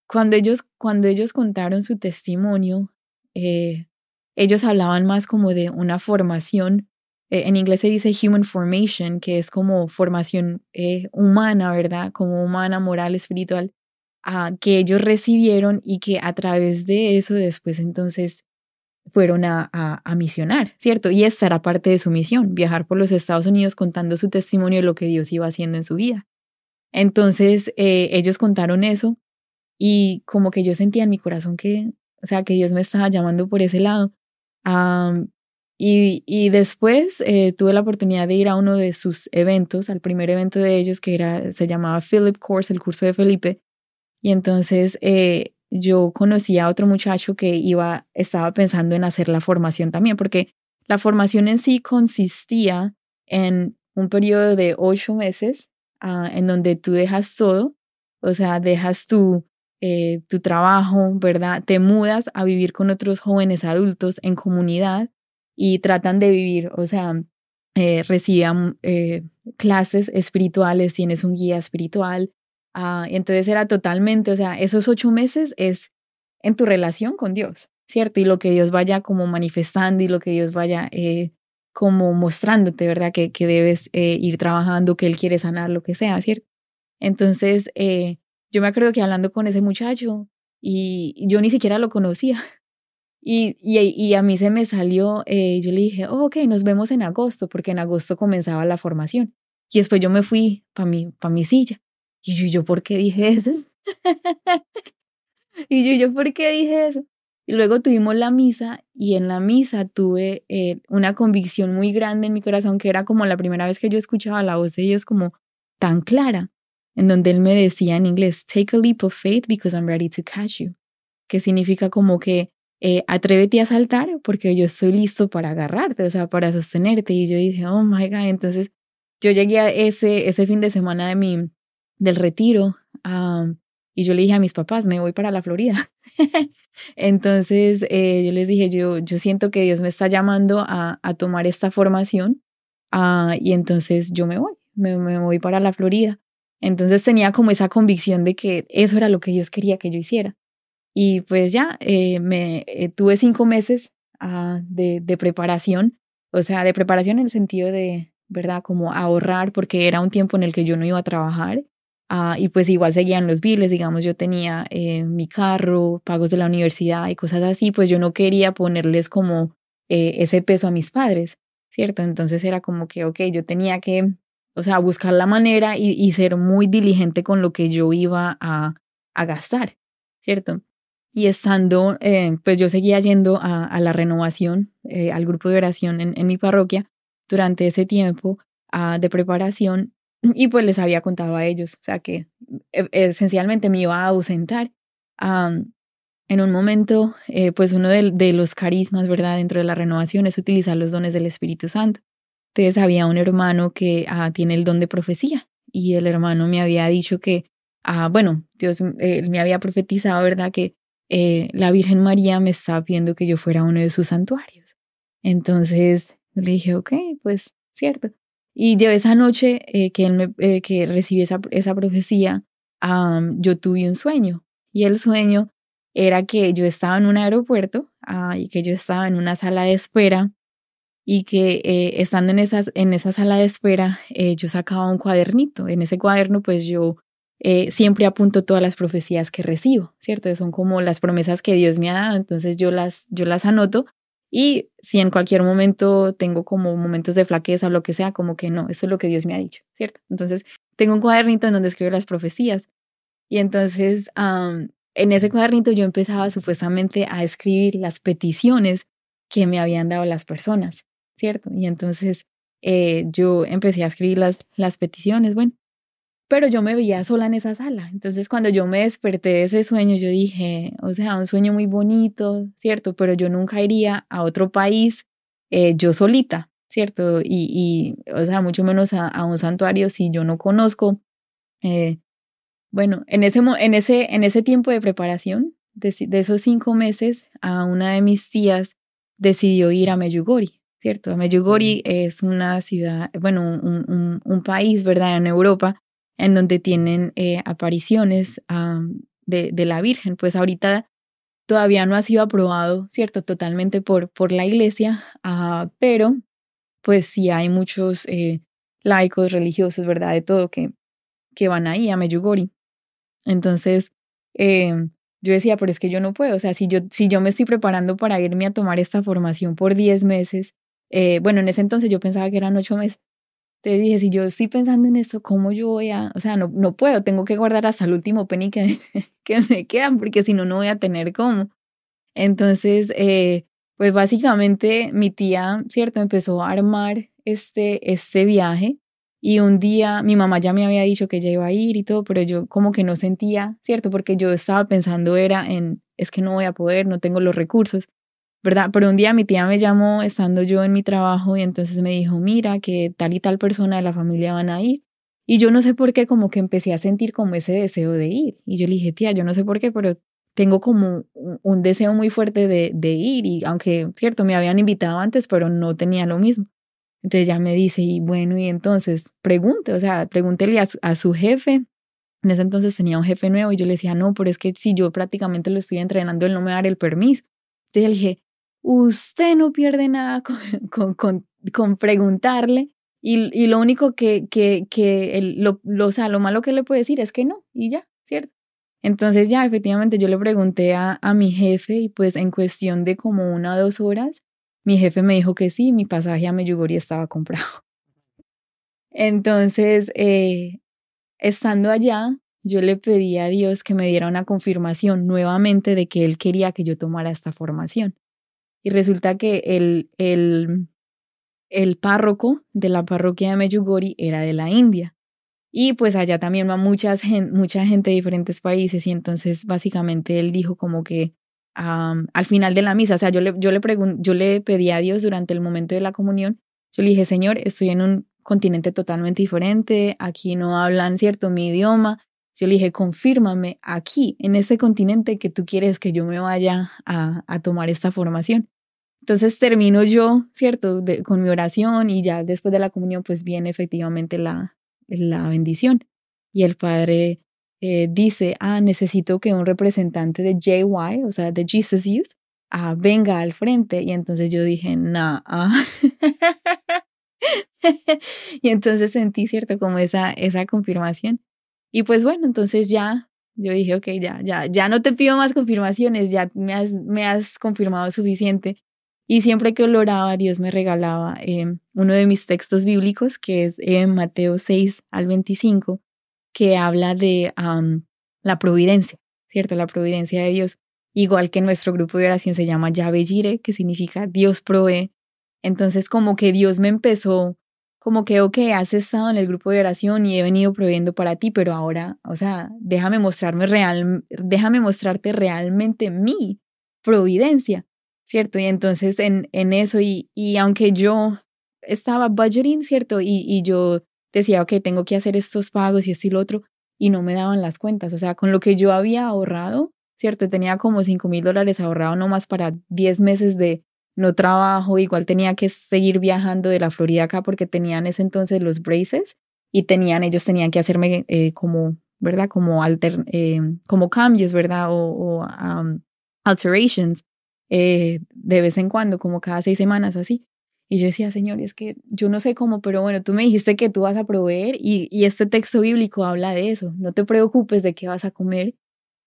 cuando, ellos, cuando ellos contaron su testimonio, eh, ellos hablaban más como de una formación, eh, en inglés se dice human formation, que es como formación humana, ¿verdad? Como humana, moral, espiritual, uh, que ellos recibieron y que a través de eso después entonces fueron a, a, a, misionar, ¿cierto? Y esta era parte de su misión, viajar por los Estados Unidos contando su testimonio de lo que Dios iba haciendo en su vida. Entonces, eh, ellos contaron eso y como que yo sentía en mi corazón que, o sea, que Dios me estaba llamando por ese lado. y, y, después eh, tuve la oportunidad de ir a uno de sus eventos, al primer evento de ellos, que era, se llamaba Philip Course, el curso de Felipe. Y entonces eh, yo conocí a otro muchacho que iba, estaba pensando en hacer la formación también, porque la formación en sí consistía en un periodo de ocho meses uh, en donde tú dejas todo, o sea, dejas tu, eh, tu trabajo, ¿verdad? Te mudas a vivir con otros jóvenes adultos en comunidad y tratan de vivir, o sea, eh, eh, clases espirituales, tienes un guía espiritual. Uh, entonces era totalmente, o sea, esos ocho meses es en tu relación con Dios, ¿cierto? Y lo que Dios vaya como manifestando y lo que Dios vaya eh, como mostrándote, ¿verdad? Que, que debes eh, ir trabajando, que Él quiere sanar, lo que sea, ¿cierto? Entonces, eh, yo me acuerdo que hablando con ese muchacho y yo ni siquiera lo conocía. Y, y, a mí se me salió, eh, yo le dije, oh, ok, nos vemos en agosto, porque en agosto comenzaba la formación. Y después yo me fui para mi, pa mi silla. Y yo, yo, ¿por qué dije eso? y yo, yo, ¿por qué dije eso? Y luego tuvimos la misa y en la misa tuve eh, una convicción muy grande en mi corazón que era como la primera vez que yo escuchaba la voz de Dios como tan clara en donde él me decía en inglés, take a leap of faith because I'm ready to catch you, que significa como que eh, atrévete a saltar porque yo estoy listo para agarrarte, o sea, para sostenerte. Y yo dije, oh my God, entonces yo llegué a ese, ese fin de semana de mi, del retiro um, y yo le dije a mis papás, me voy para la Florida. entonces eh, yo les dije, yo, yo siento que Dios me está llamando a, a tomar esta formación uh, y entonces yo me voy, me, me voy para la Florida. Entonces tenía como esa convicción de que eso era lo que Dios quería que yo hiciera. Y pues ya, eh, me eh, tuve cinco meses uh, de, de, preparación, o sea, de preparación en el sentido de, ¿verdad? Como ahorrar, porque era un tiempo en el que yo no iba a trabajar. Uh, y pues igual seguían los biles, digamos, yo tenía eh, mi carro, pagos de la universidad y cosas así, pues yo no quería ponerles como eh, ese peso a mis padres, ¿cierto? Entonces era como que, ok, yo tenía que o sea, buscar la manera y, ser muy diligente con lo que yo iba a, a gastar, ¿cierto? Y estando, eh, pues yo seguía yendo a, la renovación, eh, al grupo de oración en, mi parroquia durante ese tiempo uh, de preparación y pues les había contado a ellos, o sea que e, esencialmente me iba a ausentar. Um, en un momento, eh, pues uno de, de, los carismas, ¿verdad? Dentro de la renovación es utilizar los dones del Espíritu Santo. Entonces había un hermano que ah, tiene el don de profecía y el hermano me había dicho que, ah, bueno, Dios eh, me había profetizado, ¿verdad? Que eh, la Virgen María me estaba pidiendo que yo fuera uno de sus santuarios. Entonces le dije, ok, pues cierto. Y yo esa noche eh, que, él eh, que recibí esa, esa profecía, yo tuve un sueño. Y el sueño era que yo estaba en un aeropuerto uh, y que yo estaba en una sala de espera y que eh, estando en, esas, en esa sala de espera, yo sacaba un cuadernito. En ese cuaderno, pues yo siempre apunto todas las profecías que recibo, ¿cierto? Son como las promesas que Dios me ha dado, entonces yo las, yo las anoto y si en cualquier momento tengo como momentos de flaqueza o lo que sea, como que no, esto es lo que Dios me ha dicho, ¿cierto? Entonces tengo un cuadernito en donde escribo las profecías y entonces en ese cuadernito yo empezaba supuestamente a escribir las peticiones que me habían dado las personas. ¿cierto? Y entonces eh, yo empecé a escribir las, las peticiones, bueno, pero yo me veía sola en esa sala. Entonces cuando yo me desperté de ese sueño, yo dije, o sea, un sueño muy bonito, ¿cierto? Pero yo nunca iría a otro país eh, yo solita, ¿cierto? Y, y o sea, mucho menos a, un santuario si yo no conozco. Eh, bueno, en ese, en, ese, en ese tiempo de preparación, de, esos cinco meses, a una de mis tías decidió ir a Meyugori, ¿cierto? Meyugori es una ciudad, bueno, un, un, país, ¿verdad?, en Europa, en donde tienen eh, apariciones de, la Virgen. Pues ahorita todavía no ha sido aprobado, ¿cierto?, totalmente por, por la iglesia, uh, pero pues sí hay muchos eh, laicos, religiosos, ¿verdad?, de todo que, que van ahí a Meyugori. Entonces, eh, yo decía, pero es que yo no puedo, o sea, si yo, si yo me estoy preparando para irme a tomar esta formación por 10 meses, eh, bueno, en ese entonces yo pensaba que eran 8 meses, te dije, si yo estoy pensando en esto, ¿cómo yo voy a, o sea, no, no puedo, tengo que guardar hasta el último penny que, me quedan, porque si no, no voy a tener cómo. Entonces, eh, pues básicamente mi tía, ¿cierto? Empezó a armar este, este viaje y un día mi mamá ya me había dicho que ella iba a ir y todo, pero yo como que no sentía, ¿cierto? Porque yo estaba pensando era en, es que no voy a poder, no tengo los recursos, ¿verdad? Pero un día mi tía me llamó estando yo en mi trabajo y entonces me dijo, mira, que tal y tal persona de la familia van a ir. Y yo no sé por qué, como que empecé a sentir como ese deseo de ir. Y yo le dije, tía, yo no sé por qué, pero tengo como un deseo muy fuerte de, de ir. Y aunque, cierto, me habían invitado antes, pero no tenía lo mismo. Entonces ya me dice, y bueno, y entonces pregunte, o sea, pregúntele a su, jefe. En ese entonces tenía un jefe nuevo y yo le decía, no, pero es que si yo prácticamente lo estoy entrenando, él no me va a dar el permiso. Entonces le dije, usted no pierde nada con, con, con, preguntarle y, y, lo único que, que, que lo, lo, o sea, lo malo que le puede decir es que no y ya, ¿cierto? Entonces ya efectivamente yo le pregunté a, a mi jefe y pues en cuestión de como una o dos horas mi jefe me dijo que sí, mi pasaje a Meyugori estaba comprado. Entonces, eh, estando allá, yo le pedí a Dios que me diera una confirmación nuevamente de que Él quería que yo tomara esta formación. Y resulta que el, el, el párroco de la parroquia de Meyugori era de la India. Y pues allá también va muchas, mucha gente de diferentes países y entonces básicamente él dijo como que al final de la misa. O sea, yo le, yo, le yo le pedí a Dios durante el momento de la comunión, yo le dije, Señor, estoy en un continente totalmente diferente, aquí no hablan, ¿cierto?, mi idioma. Yo le dije, confírmame aquí, en este continente, que tú quieres que yo me vaya a, a tomar esta formación. Entonces termino yo, ¿cierto?, con mi oración y ya después de la comunión, pues viene efectivamente la, la bendición. Y el Padre eh, dice, ah, necesito que un representante de JY, o sea, de Jesus Youth, ah, venga al frente. Y entonces yo dije, no. y entonces sentí, ¿cierto? Como esa, esa confirmación. Y pues bueno, entonces ya, yo dije, ok, ya, ya, ya no te pido más confirmaciones, ya me has, me has confirmado suficiente. Y siempre que oraba, Dios me regalaba eh, uno de mis textos bíblicos, que es en Mateo 6 al 25, que habla de la providencia, ¿cierto? La providencia de Dios. Igual que nuestro grupo de oración se llama Jire, que significa Dios provee. Entonces, como que Dios me empezó, como que, ok, has estado en el grupo de oración y he venido proveyendo para ti, pero ahora, o sea, déjame mostrarme real, déjame mostrarte realmente mi providencia, ¿cierto? Y entonces en, en eso, y, y aunque yo estaba budgeting, ¿cierto? Y, y yo decía, ok, tengo que hacer estos pagos y esto y lo otro, y no me daban las cuentas. O sea, con lo que yo había ahorrado, ¿cierto? Tenía como 5 mil dólares ahorrado nomás para 10 meses de no trabajo, igual tenía que seguir viajando de la Florida acá porque tenían ese entonces los braces y tenían, ellos tenían que hacerme eh, como, ¿verdad? Como alter, eh, como cambios, ¿verdad? O, alterations eh, de vez en cuando, como cada seis semanas o así. Y yo decía, Señor, es que yo no sé cómo, pero bueno, tú me dijiste que tú vas a proveer y, y este texto bíblico habla de eso. No te preocupes de qué vas a comer,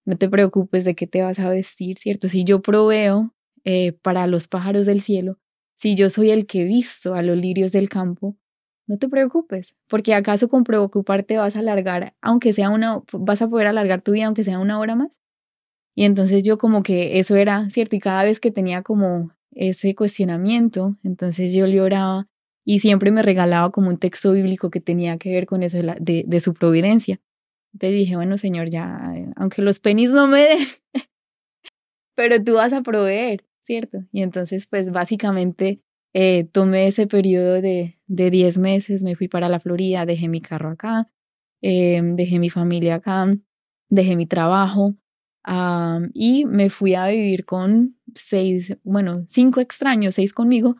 no te preocupes de qué te vas a vestir, ¿cierto? Si yo proveo eh, para los pájaros del cielo, si yo soy el que he visto a los lirios del campo, no te preocupes, porque acaso con preocuparte vas a alargar, aunque sea una, vas a poder alargar tu vida aunque sea una hora más. Y entonces yo como que eso era, ¿cierto? Y cada vez que tenía como ese cuestionamiento, entonces yo le oraba y siempre me regalaba como un texto bíblico que tenía que ver con eso de, de, su providencia. Entonces dije, bueno, Señor, ya, aunque los penis no me den, pero tú vas a proveer, ¿cierto? Y entonces, pues básicamente eh, tomé ese periodo de, de 10 meses, me fui para la Florida, dejé mi carro acá, eh, dejé mi familia acá, dejé mi trabajo y me fui a vivir con seis, bueno, cinco extraños, seis conmigo,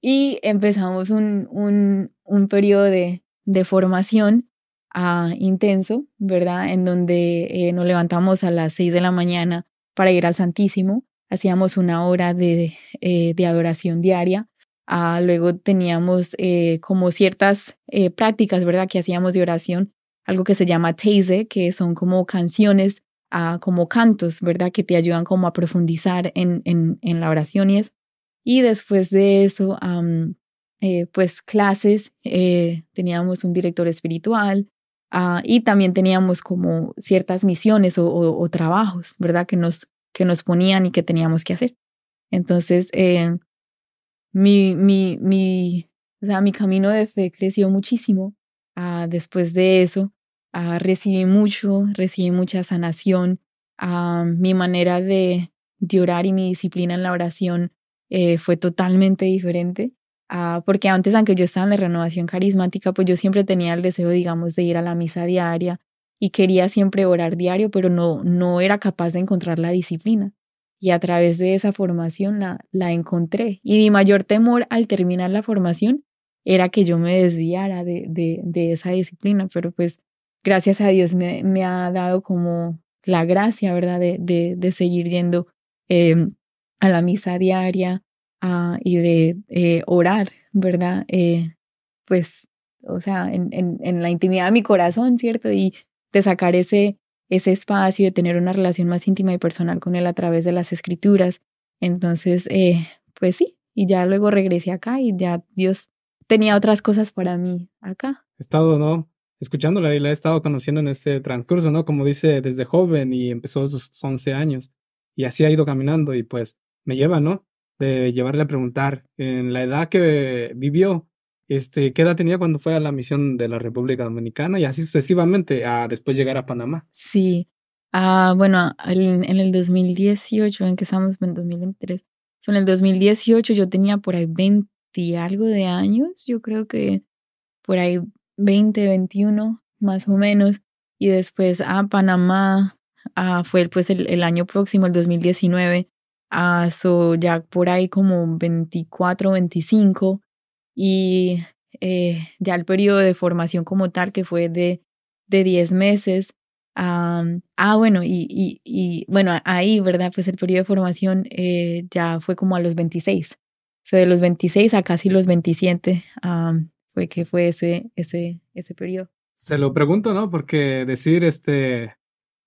y empezamos un, un, un periodo de, de formación uh, intenso, ¿verdad? En donde eh, nos levantamos a las seis de la mañana para ir al Santísimo, hacíamos una hora de, eh, de adoración diaria, uh, luego teníamos eh, como ciertas eh, prácticas, ¿verdad? Que hacíamos de oración, algo que se llama teise, que son como canciones, uh, como cantos, ¿verdad? Que te ayudan como a profundizar en, en, la oración y eso. Y después de eso, eh, pues clases, teníamos un director espiritual uh, y también teníamos como ciertas misiones o, o, trabajos, ¿verdad? Que nos, que nos ponían y que teníamos que hacer. Entonces, eh, mi, mi, mi, o sea, mi camino de fe creció muchísimo. Uh, después de eso, uh, recibí mucho, recibí mucha sanación. mi manera de, de orar y mi disciplina en la oración eh, fue totalmente diferente. Uh, porque antes, aunque yo estaba en la renovación carismática, pues yo siempre tenía el deseo, digamos, de ir a la misa diaria y quería siempre orar diario, pero no, no era capaz de encontrar la disciplina. Y a través de esa formación la, la encontré. Y mi mayor temor al terminar la formación era que yo me desviara de, de, de esa disciplina, pero pues gracias a Dios me, me ha dado como la gracia, ¿verdad?, de, de, de seguir yendo eh, a la misa diaria uh, y de eh, orar, ¿verdad? Eh, pues, o sea, en, en, en, la intimidad de mi corazón, ¿cierto? Y de sacar ese, ese espacio, de tener una relación más íntima y personal con Él a través de las escrituras. Entonces, eh, pues sí, y ya luego regresé acá y ya Dios tenía otras cosas para mí acá. He estado, ¿no? Escuchándola y la he estado conociendo en este transcurso, ¿no? Como dice, desde joven y empezó a sus 11 años y así ha ido caminando y pues me lleva, ¿no? De llevarle a preguntar en la edad que vivió, este, qué edad tenía cuando fue a la misión de la República Dominicana y así sucesivamente a después llegar a Panamá. Sí, ah, bueno, en, en, el 2018, en que estamos en 2023, so, en el 2018 yo tenía por ahí 20 y algo de años, yo creo que por ahí 20, 21 más o menos, y después a Panamá ah, fue pues el, año próximo, el 2019, a so ya por ahí como 24, 25 y eh, ya el periodo de formación como tal que fue de, de 10 meses. Um, ah, bueno, y, y, y, bueno, ahí, ¿verdad? Pues el periodo de formación eh, ya fue como a los 26. Fue de los 26 a casi los 27 um, fue que fue ese, ese, ese periodo. Se lo pregunto, ¿no? Porque decir este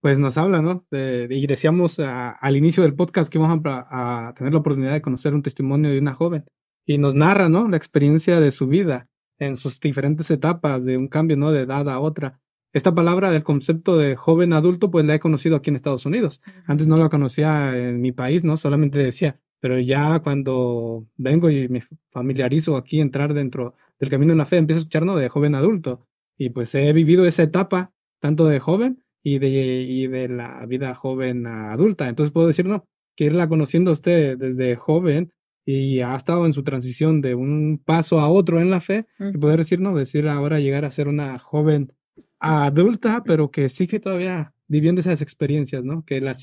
pues nos habla, ¿no? De, y decíamos a, al inicio del podcast que vamos a, a, tener la oportunidad de conocer un testimonio de una joven y nos narra, ¿no? La experiencia de su vida en sus diferentes etapas de un cambio, ¿no? De edad a otra. Esta palabra del concepto de joven adulto, pues la he conocido aquí en Estados Unidos. Antes no la conocía en mi país, ¿no? Solamente decía, pero ya cuando vengo y me familiarizo aquí, entrar dentro del camino de la fe, empiezo a escuchar, ¿no? De joven adulto. Y pues he vivido esa etapa, tanto de joven y de, y de la vida joven a adulta. Entonces puedo decir, no, que irla conociendo a usted desde joven y ha estado en su transición de un paso a otro en la fe, y poder decir, no, decir ahora llegar a ser una joven adulta, pero que sigue todavía viviendo esas experiencias, ¿no? Que, la,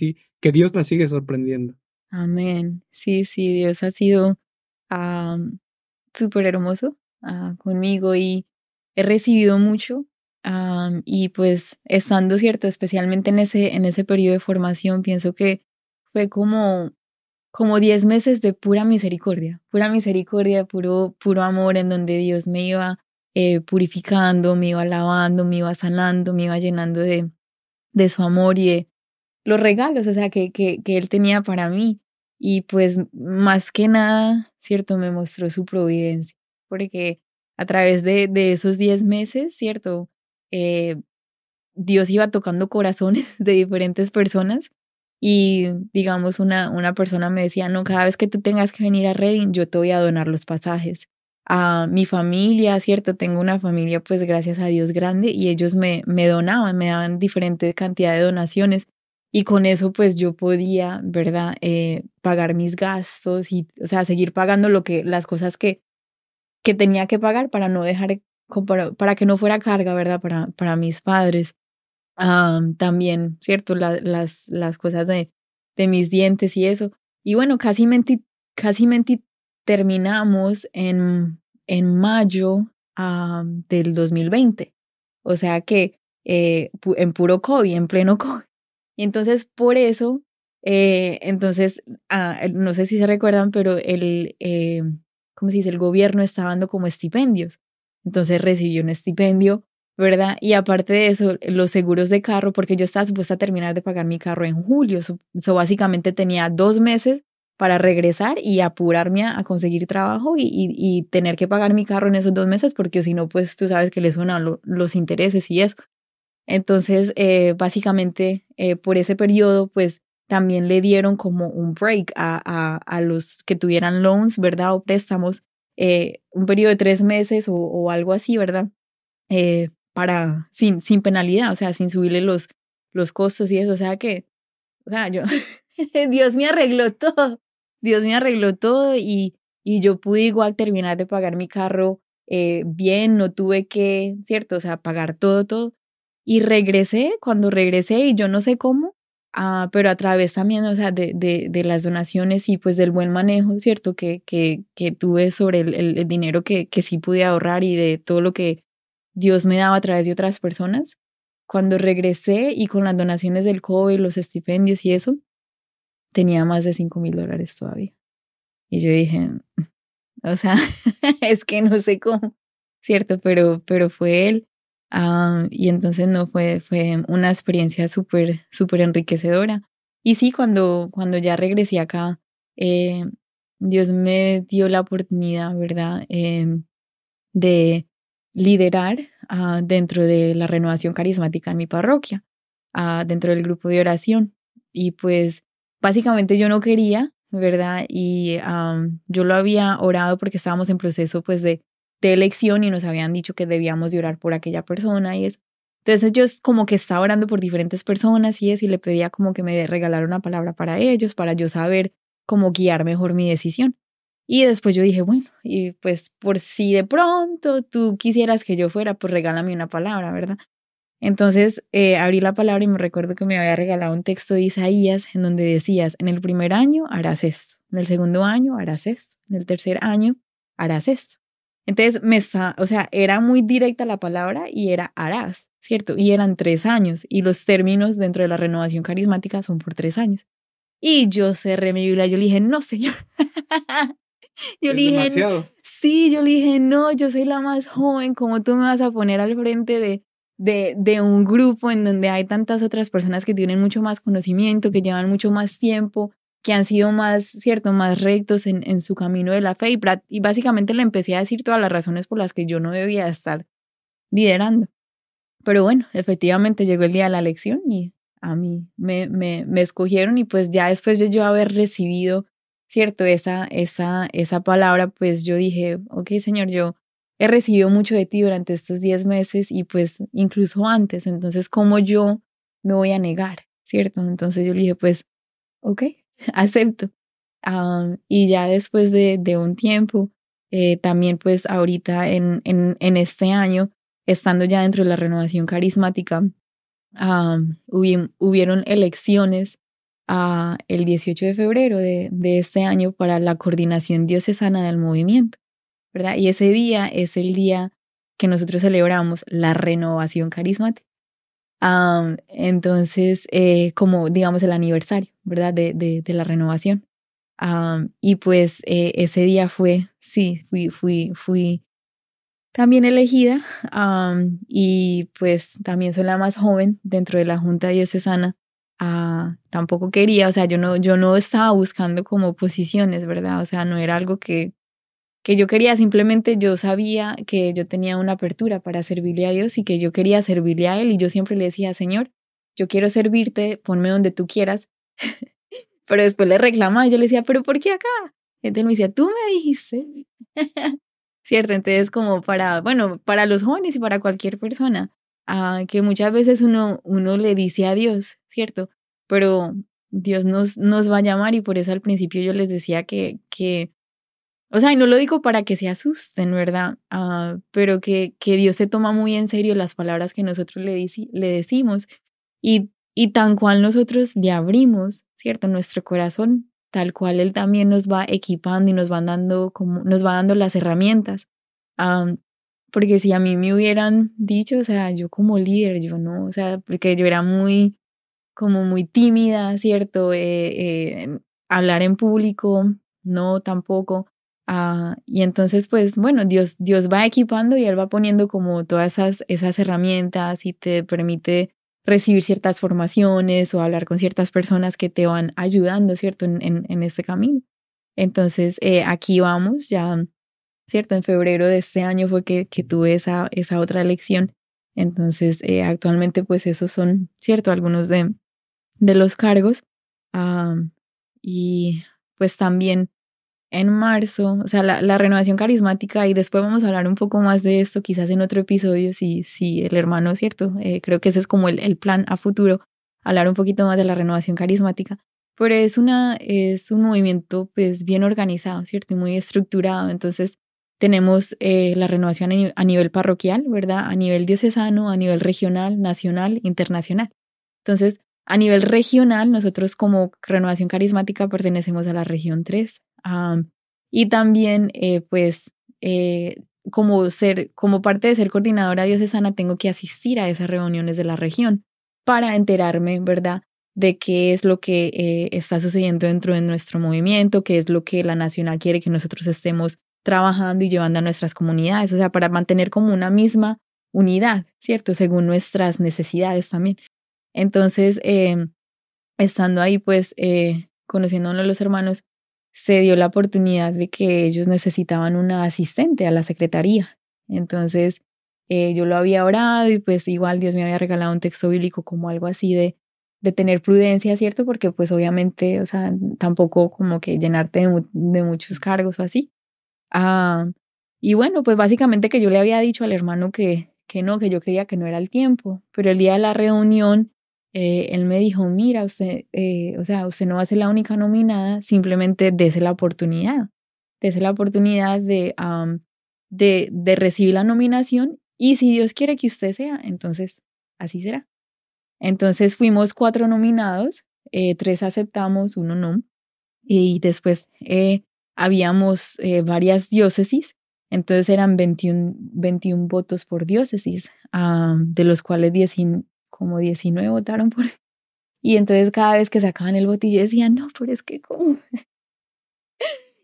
que Dios la sigue sorprendiendo. Amén. Sí, sí, Dios ha sido um, súper hermoso uh, conmigo y he recibido mucho Um, y pues estando cierto, especialmente en ese, en ese periodo de formación, pienso que fue como, como 10 meses de pura misericordia, pura misericordia, puro, puro amor en donde Dios me iba eh, purificando, me iba lavando, me iba sanando, me iba llenando de, de su amor y de los regalos, o sea, que, que, que Él tenía para mí. Y pues más que nada, cierto, me mostró su providencia, porque a través de, de esos 10 meses, cierto, eh, Dios iba tocando corazones de diferentes personas y digamos una, una persona me decía, no, cada vez que tú tengas que venir a Reading, yo te voy a donar los pasajes. A mi familia, ¿cierto? Tengo una familia, pues gracias a Dios grande, y ellos me, me donaban, me daban diferente cantidad de donaciones. y con eso pues yo podía, ¿verdad? Eh, pagar mis gastos y, o sea, seguir pagando lo que, las cosas que, que tenía que pagar para no dejar, para, para que no fuera carga, ¿verdad? Para, para mis padres. También, ¿cierto? las, las cosas de, de mis dientes y eso. Y bueno, casi menti, casi menti terminamos en, en mayo del 2020. O sea que eh, en puro COVID, en pleno COVID. Y entonces, por eso, eh, entonces, ah, no sé si se recuerdan, pero el, eh, ¿cómo se dice? El gobierno estaba dando como estipendios. Entonces recibió un estipendio, ¿verdad? Y aparte de eso, los seguros de carro, porque yo estaba supuesta a terminar de pagar mi carro en julio. Eso básicamente tenía dos meses para regresar y apurarme a, conseguir trabajo y, y, tener que pagar mi carro en esos dos meses, porque si no, pues tú sabes que le suenan los intereses y eso. Entonces, eh, básicamente, eh, por ese periodo, pues también le dieron como un break a, a, a los que tuvieran loans, ¿verdad? O préstamos, eh, un periodo de tres meses o, o algo así, ¿verdad? Eh, para, sin, sin penalidad, o sea, sin subirle los, los costos y eso. O sea que, o sea, yo, Dios me arregló todo, Dios me arregló todo y, y yo pude igual terminar de pagar mi carro eh, bien, no tuve que, ¿cierto? O sea, pagar todo, todo. Y regresé, cuando regresé, y yo no sé cómo, ah, pero a través también, o sea, de, de, de, las donaciones y pues del buen manejo, ¿cierto? Que, que, que tuve sobre el, el, dinero que, que sí pude ahorrar y de todo lo que Dios me daba a través de otras personas. Cuando regresé y con las donaciones del COVID, los estipendios y eso, tenía más de 5 mil dólares todavía. Y yo dije, o sea, es que no sé cómo, ¿cierto? Pero, pero fue él. Ah, y entonces no fue, fue una experiencia súper, súper enriquecedora. Y sí, cuando, cuando ya regresé acá, eh, Dios me dio la oportunidad, ¿verdad? Eh, de liderar uh, dentro de la renovación carismática en mi parroquia, uh, dentro del grupo de oración. Y pues básicamente yo no quería, ¿verdad? Y um, yo lo había orado porque estábamos en proceso pues de de elección y nos habían dicho que debíamos de orar por aquella persona y eso. Entonces yo como que estaba orando por diferentes personas y eso y le pedía como que me regalara una palabra para ellos, para yo saber cómo guiar mejor mi decisión. Y después yo dije, bueno, y pues por si de pronto tú quisieras que yo fuera, pues regálame una palabra, ¿verdad? Entonces eh, abrí la palabra y me recuerdo que me había regalado un texto de Isaías en donde decías, en el primer año harás esto, en el segundo año harás esto, en el tercer año harás esto. Entonces, me está, o sea, era muy directa la palabra y era harás, ¿cierto? Y eran tres años y los términos dentro de la renovación carismática son por tres años. Y yo cerré mi Biblia, yo le dije, no, señor. yo le dije, demasiado. sí, yo le dije, no, yo soy la más joven, ¿cómo tú me vas a poner al frente de, de, de un grupo en donde hay tantas otras personas que tienen mucho más conocimiento, que llevan mucho más tiempo, que han sido más, cierto, más rectos en, en su camino de la fe y, y básicamente le empecé a decir todas las razones por las que yo no debía estar liderando. Pero bueno, efectivamente llegó el día de la elección y a mí me, me, me escogieron y pues ya después de yo haber recibido, cierto, esa, esa, esa palabra, pues yo dije, ok, Señor, yo he recibido mucho de ti durante estos 10 meses y pues incluso antes, entonces, ¿cómo yo me voy a negar? ¿Cierto? Entonces yo le dije, pues, ok, acepto. y ya después de, de un tiempo, eh, también pues ahorita en, en, en, este año, estando ya dentro de la renovación carismática, hubieron elecciones uh, el 18 de febrero de, de este año para la coordinación diocesana del movimiento, ¿verdad? Y ese día es el día que nosotros celebramos la renovación carismática entonces, eh, como digamos el aniversario, ¿verdad? De, de, de la renovación. y pues eh, ese día fue, sí, fui, fui, fui también elegida y pues también soy la más joven dentro de la Junta Diocesana. Uh, tampoco quería, o sea, yo no, yo no estaba buscando como posiciones, ¿verdad? O sea, no era algo que, que yo quería, simplemente yo sabía que yo tenía una apertura para servirle a Dios y que yo quería servirle a Él y yo siempre le decía, Señor, yo quiero servirte, ponme donde tú quieras. pero después le reclamaba y yo le decía, pero ¿por qué acá? Entonces me decía, tú me dijiste. ¿Cierto? Entonces como para, bueno, para los jóvenes y para cualquier persona, uh, que muchas veces uno, uno le dice a Dios, ¿cierto? pero Dios nos, nos va a llamar y por eso al principio yo les decía que, que o sea, y no lo digo para que se asusten, ¿verdad? Uh, pero que, que Dios se toma muy en serio las palabras que nosotros le, le decimos y, y tan cual nosotros le abrimos, ¿cierto? Nuestro corazón, tal cual Él también nos va equipando y nos va dando, como, nos va dando las herramientas. Um, porque si a mí me hubieran dicho, o sea, yo como líder, yo no, o sea, porque yo era muy, como muy tímida, ¿cierto? Eh, hablar en público, no tampoco. Ah, y entonces, pues bueno, Dios, Dios va equipando y Él va poniendo como todas esas, esas herramientas y te permite recibir ciertas formaciones o hablar con ciertas personas que te van ayudando, ¿cierto? En, en, en este camino. Entonces, eh, aquí vamos, ya, ¿cierto? En febrero de este año fue que, que tuve esa, esa otra elección. Entonces, eh, actualmente, pues esos son, ¿cierto? Algunos de, de los cargos. Y pues también en marzo, o sea, la, renovación carismática, y después vamos a hablar un poco más de esto, quizás en otro episodio, si, si el hermano, ¿cierto? Eh, creo que ese es como el, el, plan a futuro, hablar un poquito más de la renovación carismática, pero es, una, es un movimiento pues bien organizado, ¿cierto? Y muy estructurado, entonces tenemos eh, la renovación a nivel parroquial, ¿verdad? A nivel diocesano, a nivel regional, nacional, internacional. Entonces, a nivel regional, nosotros como renovación carismática pertenecemos a la región 3, y también, eh, pues, eh, como, ser, como parte de ser coordinadora diocesana, tengo que asistir a esas reuniones de la región para enterarme, ¿verdad?, de qué es lo que eh, está sucediendo dentro de nuestro movimiento, qué es lo que la nacional quiere que nosotros estemos trabajando y llevando a nuestras comunidades, o sea, para mantener como una misma unidad, ¿cierto? Según nuestras necesidades también. Entonces, em, estando ahí, pues, conociendo a los hermanos, se dio la oportunidad de que ellos necesitaban una asistente a la secretaría. Entonces, eh, yo lo había orado y pues igual Dios me había regalado un texto bíblico como algo así de, de tener prudencia, ¿cierto? Porque pues obviamente, o sea, tampoco como que llenarte de, de muchos cargos o así. Ah, y bueno, pues básicamente que yo le había dicho al hermano que, que no, que yo creía que no era el tiempo, pero el día de la reunión eh, él me dijo, mira, usted, eh, o sea, usted no va a ser la única nominada, simplemente dése la oportunidad, dése la oportunidad de, de, recibir la nominación y si Dios quiere que usted sea, entonces así será. Entonces fuimos cuatro nominados, eh, tres aceptamos, uno no, y después habíamos varias diócesis, entonces eran 21, 21 votos por diócesis, de los cuales 19 como 19 votaron por... Y entonces cada vez que sacaban el botillo decían, no, pero es que cómo.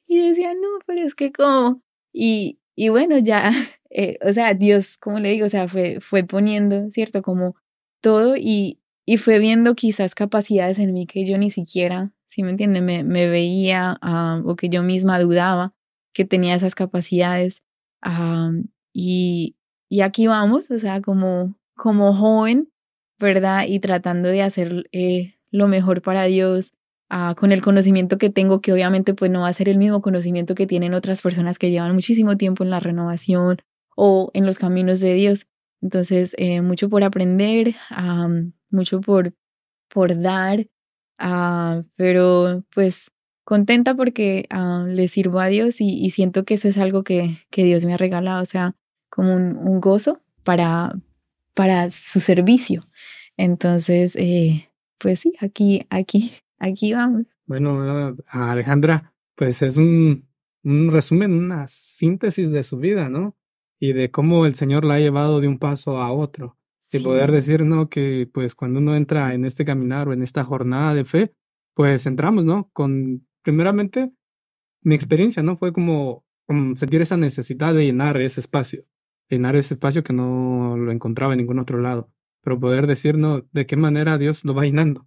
y decían, no, pero es que cómo. Y, y bueno, ya, eh, o sea, Dios, como le digo, o sea, fue, fue poniendo, ¿cierto? Como todo y, y fue viendo quizás capacidades en mí que yo ni siquiera, si me entiende, me, me veía ah, o que yo misma dudaba que tenía esas capacidades. Ah, y, y aquí vamos, o sea, como, como joven, ¿verdad? Y tratando de hacer eh, lo mejor para Dios ah, con el conocimiento que tengo, que obviamente pues no va a ser el mismo conocimiento que tienen otras personas que llevan muchísimo tiempo en la renovación o en los caminos de Dios. Entonces, eh, mucho por aprender, mucho por, por dar, ah, pero pues contenta porque ah, le sirvo a Dios y, siento que eso es algo que, que Dios me ha regalado, o sea, como un, un gozo para, para su servicio. Entonces, eh, pues sí, aquí, aquí, aquí vamos. Bueno, Alejandra, pues es un, un resumen, una síntesis de su vida, ¿no? Y de cómo el Señor la ha llevado de un paso a otro. Y poder decir, ¿no? Que pues cuando uno entra en este caminar o en esta jornada de fe, pues entramos, ¿no? Con, primeramente, mi experiencia, ¿no? Fue como, como sentir esa necesidad de llenar ese espacio, llenar ese espacio que no lo encontraba en ningún otro lado pero poder decirnos de qué manera Dios lo va llenando.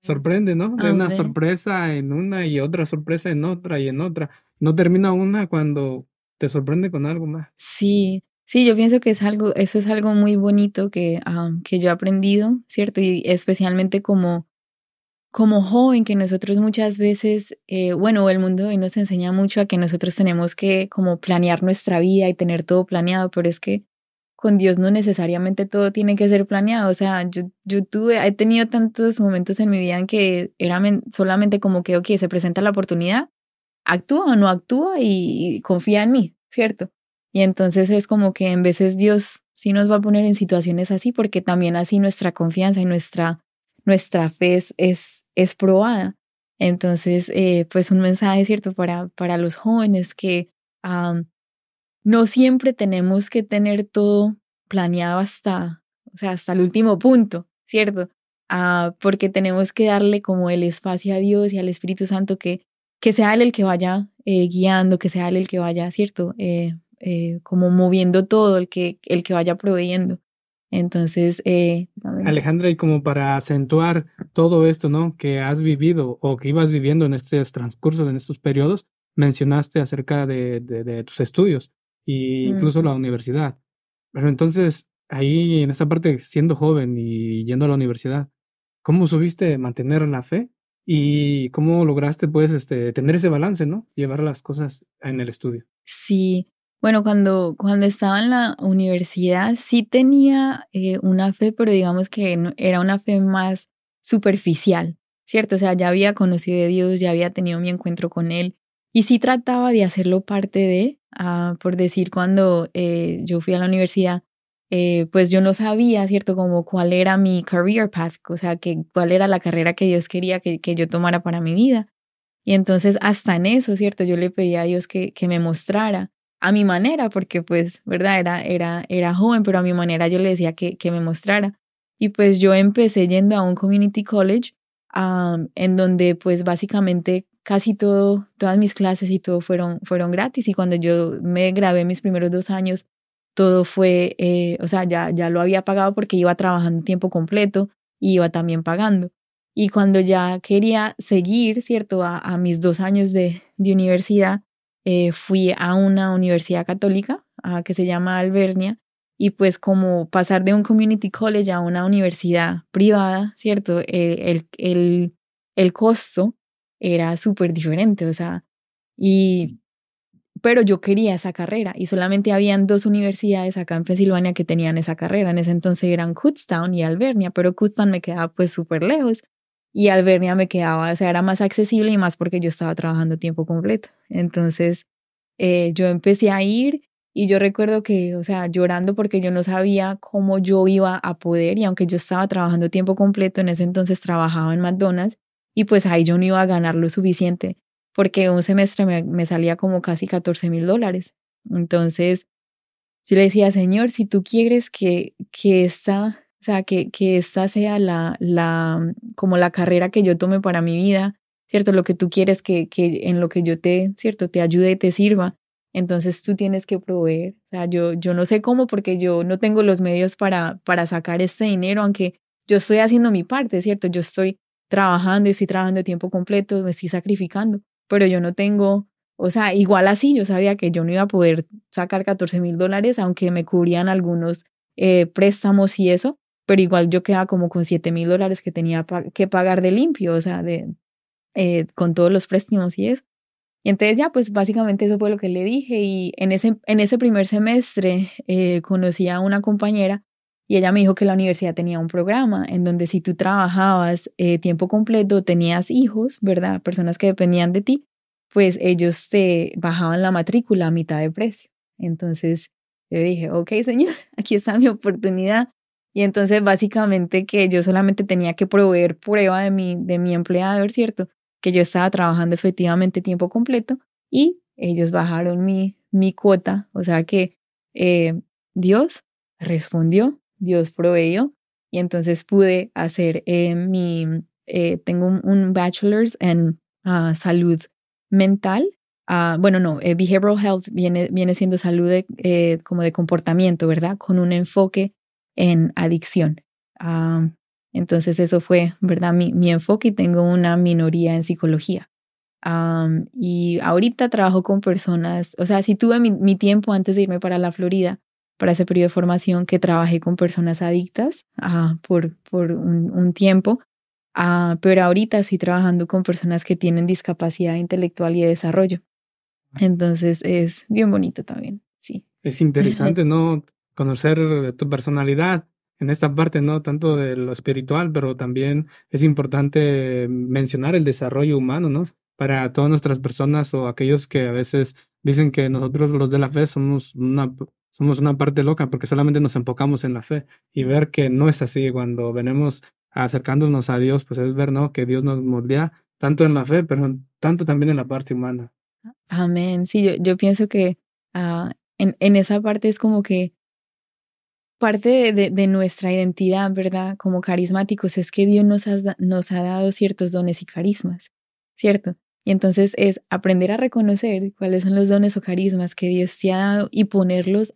Sorprende, ¿no? De una sorpresa en una y otra sorpresa en otra y en otra. No termina una cuando te sorprende con algo más. Sí, sí, yo pienso que es algo, eso es algo muy bonito que, ah, que yo he aprendido, ¿cierto? Y especialmente como, como joven, que nosotros muchas veces, eh, bueno, el mundo hoy nos enseña mucho a que nosotros tenemos que como planear nuestra vida y tener todo planeado, pero es que con Dios no necesariamente todo tiene que ser planeado. O sea, yo, yo tuve, he tenido tantos momentos en mi vida en que era solamente como que, ok, se presenta la oportunidad, actúa o no actúa y, confía en mí, ¿cierto? Y entonces es como que en veces Dios sí nos va a poner en situaciones así porque también así nuestra confianza y nuestra, nuestra fe es, es, probada. Entonces, eh, pues un mensaje, ¿cierto? Para, para los jóvenes que no siempre tenemos que tener todo planeado hasta, o sea, hasta el último punto, ¿cierto? Ah, porque tenemos que darle como el espacio a Dios y al Espíritu Santo que, que sea Él el que vaya eh, guiando, que sea Él el que vaya, ¿cierto? Eh, eh, como moviendo todo, el que, el que vaya proveyendo. Entonces, Alejandra, y como para acentuar todo esto, ¿no? Que has vivido o que ibas viviendo en estos transcursos, en estos periodos, mencionaste acerca de, de tus estudios e incluso la universidad. Pero entonces, ahí en esa parte, siendo joven y yendo a la universidad, ¿cómo subiste mantener la fe? ¿Y cómo lograste, pues, este, tener ese balance, ¿no? Llevar las cosas en el estudio. Sí, bueno, cuando, cuando estaba en la universidad sí tenía eh, una fe, pero digamos que era una fe más superficial, ¿cierto? O sea, ya había conocido a Dios, ya había tenido mi encuentro con Él y sí trataba de hacerlo parte de, Ah, por decir, cuando eh, yo fui a la universidad, eh, pues yo no sabía, ¿cierto? Como cuál era mi career path, o sea, que, cuál era la carrera que Dios quería que, que yo tomara para mi vida. Y entonces hasta en eso, ¿cierto? Yo le pedí a Dios que, que me mostrara a mi manera, porque pues, ¿verdad? Era, era, era joven, pero a mi manera yo le decía que, que me mostrara. Y pues yo empecé yendo a un community college, en donde pues básicamente casi todo, todas mis clases y todo fueron, fueron gratis. Y cuando yo me grabé mis primeros dos años, todo fue, eh, o sea, ya, ya lo había pagado porque iba trabajando tiempo completo y iba también pagando. Y cuando ya quería seguir, ¿cierto? A, mis dos años de, de universidad, eh, fui a una universidad católica que se llama Albernia. Y pues como pasar de un community college a una universidad privada, ¿cierto? Eh, el, el, el costo era súper diferente, o sea, y, pero yo quería esa carrera y solamente habían dos universidades acá en Pensilvania que tenían esa carrera. En ese entonces eran Kutztown y Albernia, pero Kutztown me quedaba pues súper lejos y Albernia me quedaba, o sea, era más accesible y más porque yo estaba trabajando tiempo completo. Entonces, eh, yo empecé a ir y yo recuerdo que, o sea, llorando porque yo no sabía cómo yo iba a poder y aunque yo estaba trabajando tiempo completo, en ese entonces trabajaba en McDonald's, y pues ahí yo no iba a ganar lo suficiente porque un semestre me, salía como casi 14 mil dólares. Entonces yo le decía, Señor, si tú quieres que, que esta, o sea, que, que esta sea la, la, como la carrera que yo tome para mi vida, ¿cierto? Lo que tú quieres que, que en lo que yo te, ¿cierto? Te ayude te sirva. Entonces tú tienes que proveer. O sea, yo, yo no sé cómo porque yo no tengo los medios para, para sacar este dinero, aunque yo estoy haciendo mi parte, ¿cierto? Yo estoy trabajando y estoy trabajando de tiempo completo, me estoy sacrificando, pero yo no tengo, o sea, igual así yo sabía que yo no iba a poder sacar 14 mil dólares, aunque me cubrían algunos eh, préstamos y eso, pero igual yo quedaba como con 7 mil dólares que tenía que pagar de limpio, o sea, de, eh, con todos los préstamos y eso. Y entonces ya, pues básicamente eso fue lo que le dije y en ese, en ese primer semestre eh, conocí a una compañera y ella me dijo que la universidad tenía un programa en donde si tú trabajabas eh, tiempo completo, tenías hijos, ¿verdad? Personas que dependían de ti, pues ellos te bajaban la matrícula a mitad de precio. Entonces yo dije, ok, señor, aquí está mi oportunidad. Y entonces básicamente que yo solamente tenía que proveer prueba de mi, de mi empleador, ¿cierto? Que yo estaba trabajando efectivamente tiempo completo y ellos bajaron mi, mi cuota. O sea que eh, Dios respondió Dios proveyó y entonces pude hacer eh, mi, eh, tengo un, bachelor's en ah, salud mental. Uh, bueno, no, eh, behavioral health viene, viene siendo salud como de comportamiento, ¿verdad? Con un enfoque en adicción. Ah, entonces eso fue, ¿verdad? Mi, mi, enfoque y tengo una minoría en psicología. y ahorita trabajo con personas, o sea, si tuve mi, mi, tiempo antes de irme para la Florida, para ese periodo de formación que trabajé con personas adictas ah, por, por un, tiempo, ah, pero ahorita estoy trabajando con personas que tienen discapacidad intelectual y de desarrollo. Entonces es bien bonito también, sí. Es interesante, ¿no? conocer tu personalidad en esta parte, ¿no? Tanto de lo espiritual, pero también es importante mencionar el desarrollo humano, ¿no? Para todas nuestras personas o aquellos que a veces dicen que nosotros los de la fe somos una, somos una parte loca porque solamente nos enfocamos en la fe y ver que no es así cuando venimos acercándonos a Dios, pues es ver, ¿no? Que Dios nos moldea tanto en la fe, pero tanto también en la parte humana. Amén. Sí, yo, yo pienso que uh, en, en esa parte es como que parte de, de, nuestra identidad, ¿verdad? Como carismáticos, es que Dios nos, nos ha dado ciertos dones y carismas, ¿cierto? Y entonces es aprender a reconocer cuáles son los dones o carismas que Dios te ha dado y ponerlos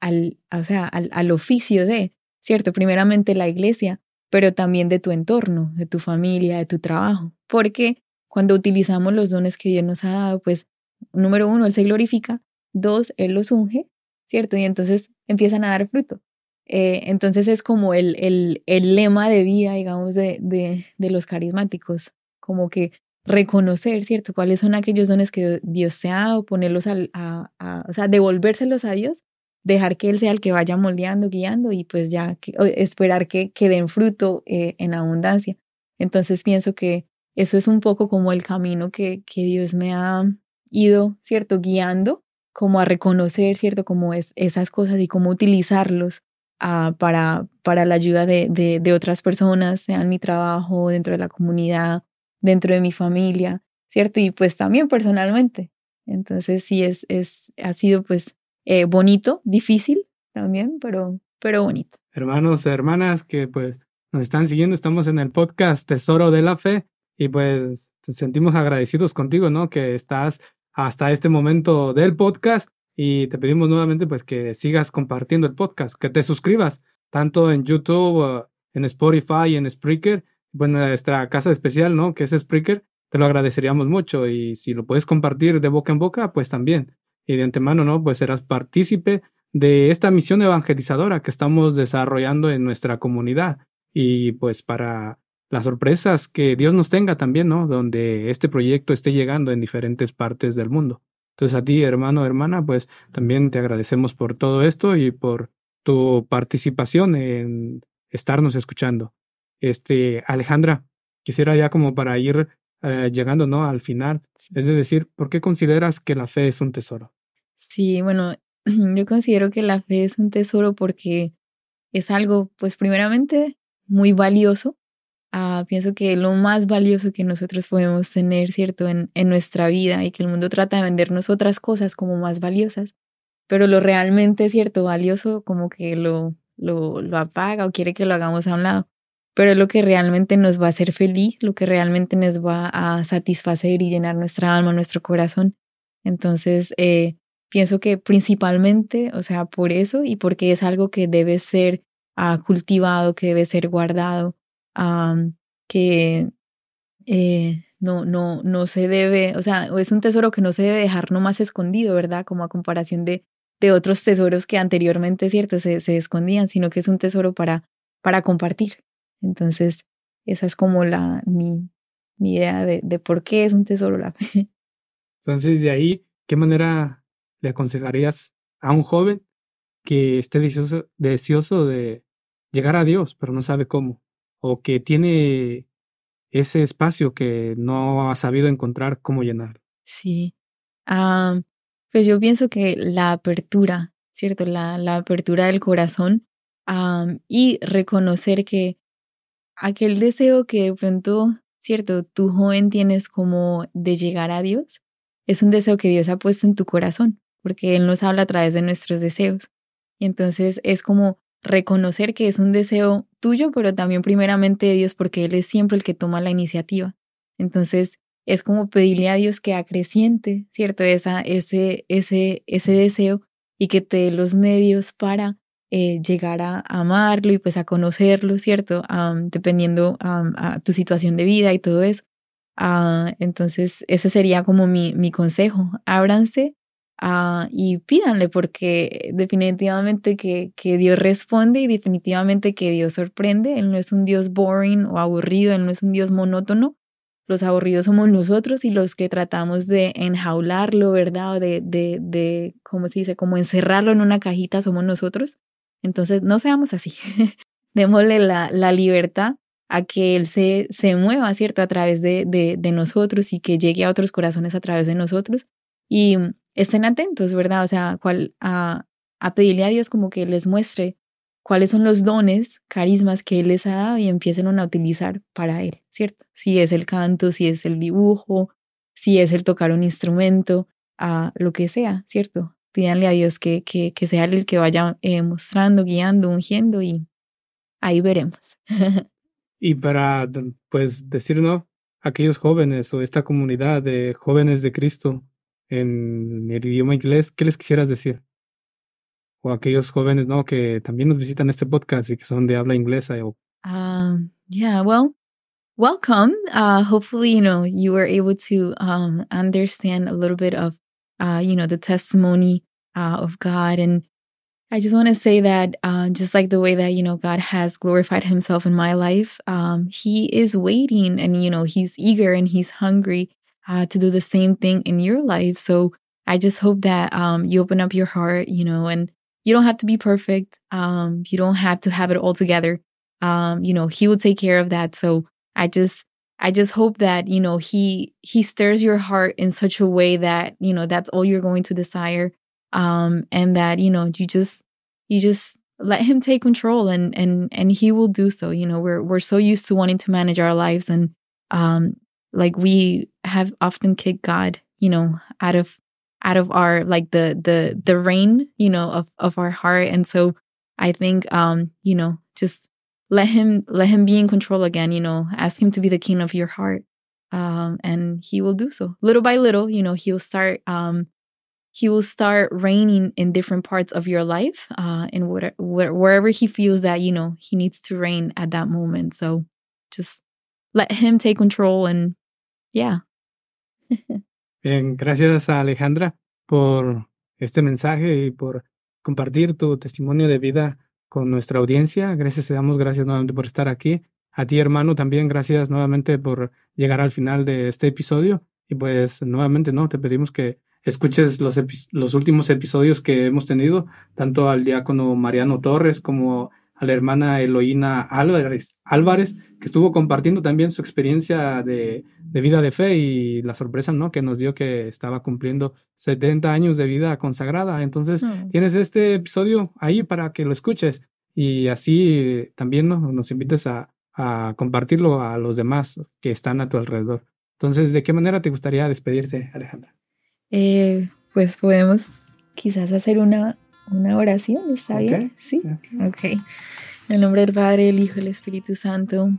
al, o sea, al, al oficio de, ¿cierto? Primeramente la iglesia, pero también de tu entorno, de tu familia, de tu trabajo. Porque cuando utilizamos los dones que Dios nos ha dado, pues, número uno, Él se glorifica, dos, Él los unge, ¿cierto? Y entonces empiezan a dar fruto. Eh, entonces es como el, el, el, lema de vida, digamos, de, de, de, los carismáticos, como que reconocer, ¿cierto? ¿Cuáles son aquellos dones que Dios te ha dado? Ponerlos al, a, a, o sea, devolvérselos a Dios, dejar que Él sea el que vaya moldeando, guiando y pues ya que, esperar que, que den fruto eh, en abundancia. Entonces pienso que eso es un poco como el camino que, que Dios me ha ido, ¿cierto? Guiando, como a reconocer, ¿cierto? Como es, esas cosas y cómo utilizarlos para, para la ayuda de, de, de, otras personas, sea en mi trabajo, dentro de la comunidad, dentro de mi familia, ¿cierto? Y pues también personalmente. Entonces sí, es, es, ha sido pues eh, bonito, difícil también, pero, pero bonito. Hermanos, hermanas que pues nos están siguiendo, estamos en el podcast Tesoro de la Fe y pues sentimos agradecidos contigo, ¿no? Que estás hasta este momento del podcast y te pedimos nuevamente pues que sigas compartiendo el podcast, que te suscribas tanto en YouTube, en Spotify en Spreaker, bueno, nuestra casa especial, ¿no? Que es Spreaker, te lo agradeceríamos mucho y si lo puedes compartir de boca en boca, pues también. Y de antemano, ¿no? Pues serás partícipe de esta misión evangelizadora que estamos desarrollando en nuestra comunidad y pues para las sorpresas que Dios nos tenga también, ¿no? Donde este proyecto esté llegando en diferentes partes del mundo. Entonces a ti, hermano, hermana, pues también te agradecemos por todo esto y por tu participación en estarnos escuchando. Este, Alejandra, quisiera ya como para ir eh, llegando, ¿no? Al final, es decir, ¿por qué consideras que la fe es un tesoro? Sí, bueno, yo considero que la fe es un tesoro porque es algo, pues primeramente, muy valioso Ah, pienso que lo más valioso que nosotros podemos tener, ¿cierto?, en, en nuestra vida y que el mundo trata de vendernos otras cosas como más valiosas, pero lo realmente, ¿cierto?, valioso como que lo, lo, lo apaga o quiere que lo hagamos a un lado, pero lo que realmente nos va a hacer feliz, lo que realmente nos va a satisfacer y llenar nuestra alma, nuestro corazón. Entonces, eh, pienso que principalmente, o sea, por eso y porque es algo que debe ser ah, cultivado, que debe ser guardado, que eh, no, no, no se debe, o sea, es un tesoro que no se debe dejar nomás escondido, ¿verdad? Como a comparación de, de otros tesoros que anteriormente, ¿cierto?, se, se escondían, sino que es un tesoro para, para compartir. Entonces, esa es como la, mi, mi idea de, de por qué es un tesoro la fe. Entonces, de ahí, ¿qué manera le aconsejarías a un joven que esté deseoso, de llegar a Dios, pero no sabe cómo? o que tiene ese espacio que no ha sabido encontrar cómo llenar. Sí. Ah, pues yo pienso que la apertura, ¿cierto? La, apertura del corazón y reconocer que aquel deseo que de pronto, ¿cierto? Tu joven tienes como de llegar a Dios, es un deseo que Dios ha puesto en tu corazón, porque Él nos habla a través de nuestros deseos. Y entonces es como reconocer que es un deseo tuyo, pero también primeramente de Dios, porque Él es siempre el que toma la iniciativa. Entonces, es como pedirle a Dios que acreciente, ¿cierto? Esa, ese, ese, ese deseo y que te dé los medios para eh, llegar a amarlo y pues a conocerlo, ¿cierto? dependiendo a tu situación de vida y todo eso. Ah, entonces, ese sería como mi, mi consejo. Ábranse Ah, y pídanle porque definitivamente que, que Dios responde y definitivamente que Dios sorprende. Él no es un Dios boring o aburrido, Él no es un Dios monótono. Los aburridos somos nosotros y los que tratamos de enjaularlo, ¿verdad? O de, de, de, ¿cómo se dice? Como encerrarlo en una cajita somos nosotros. Entonces, no seamos así. Démosle la, la libertad a que Él se, se mueva, ¿cierto? A través de, de, de, nosotros y que llegue a otros corazones a través de nosotros. Y estén atentos, ¿verdad? O sea, cual, a, pedirle a Dios como que les muestre cuáles son los dones, carismas que Él les ha dado y empiecen a utilizar para Él, ¿cierto? Si es el canto, si es el dibujo, si es el tocar un instrumento, a lo que sea, ¿cierto? Pídanle a Dios que, que, que sea el que vaya eh, mostrando, guiando, ungiendo y ahí veremos. y para, pues, decirnos, aquellos jóvenes o esta comunidad de jóvenes de Cristo en el idioma inglés, ¿qué les quisieras decir? O aquellos jóvenes, ¿no? Que también nos visitan este podcast y que son de habla inglesa. O... Um, yeah, well, welcome. Uh, hopefully, you know, you were able to um, understand a little bit of, uh, you know, the testimony uh, of God. And I just want to say that uh, just like the way that, you know, God has glorified himself in my life, um, he is waiting and, you know, he's eager and he's hungry uh, to do the same thing in your life. So I just hope that um, you open up your heart, you know, and you don't have to be perfect. Um, you don't have to have it all together. Um, you know, he will take care of that. So I just, I just hope that, you know, he, he stirs your heart in such a way that, you know, that's all you're going to desire. Um, and that, you know, you just, you just let him take control and, and, and he will do so. You know, we're, we're so used to wanting to manage our lives and, um, like we have often kicked God, you know, out of out of our like the the the reign, you know, of of our heart. And so I think um, you know, just let him let him be in control again, you know, ask him to be the king of your heart. Um, and he will do so. Little by little, you know, he'll start um he will start reigning in different parts of your life uh in what, wherever he feels that you know he needs to reign at that moment so just let him take control and Yeah. Bien, gracias a Alejandra por este mensaje y por compartir tu testimonio de vida con nuestra audiencia. Gracias, te damos gracias nuevamente por estar aquí. A ti, hermano, también gracias nuevamente por llegar al final de este episodio. Y pues nuevamente, ¿no? Te pedimos que escuches los, los últimos episodios que hemos tenido, tanto al diácono Mariano Torres como a la hermana Eloína Álvarez, Álvarez, que estuvo compartiendo también su experiencia de, de, vida de fe y la sorpresa ¿no? que nos dio que estaba cumpliendo 70 años de vida consagrada. Entonces, mm. tienes este episodio ahí para que lo escuches y así también ¿no? nos invites a, a compartirlo a los demás que están a tu alrededor. Entonces, ¿de qué manera te gustaría despedirte, Alejandra? Eh, pues podemos quizás hacer una una oración, ¿está bien? Sí. ok. En el nombre del Padre, el Hijo y el Espíritu Santo.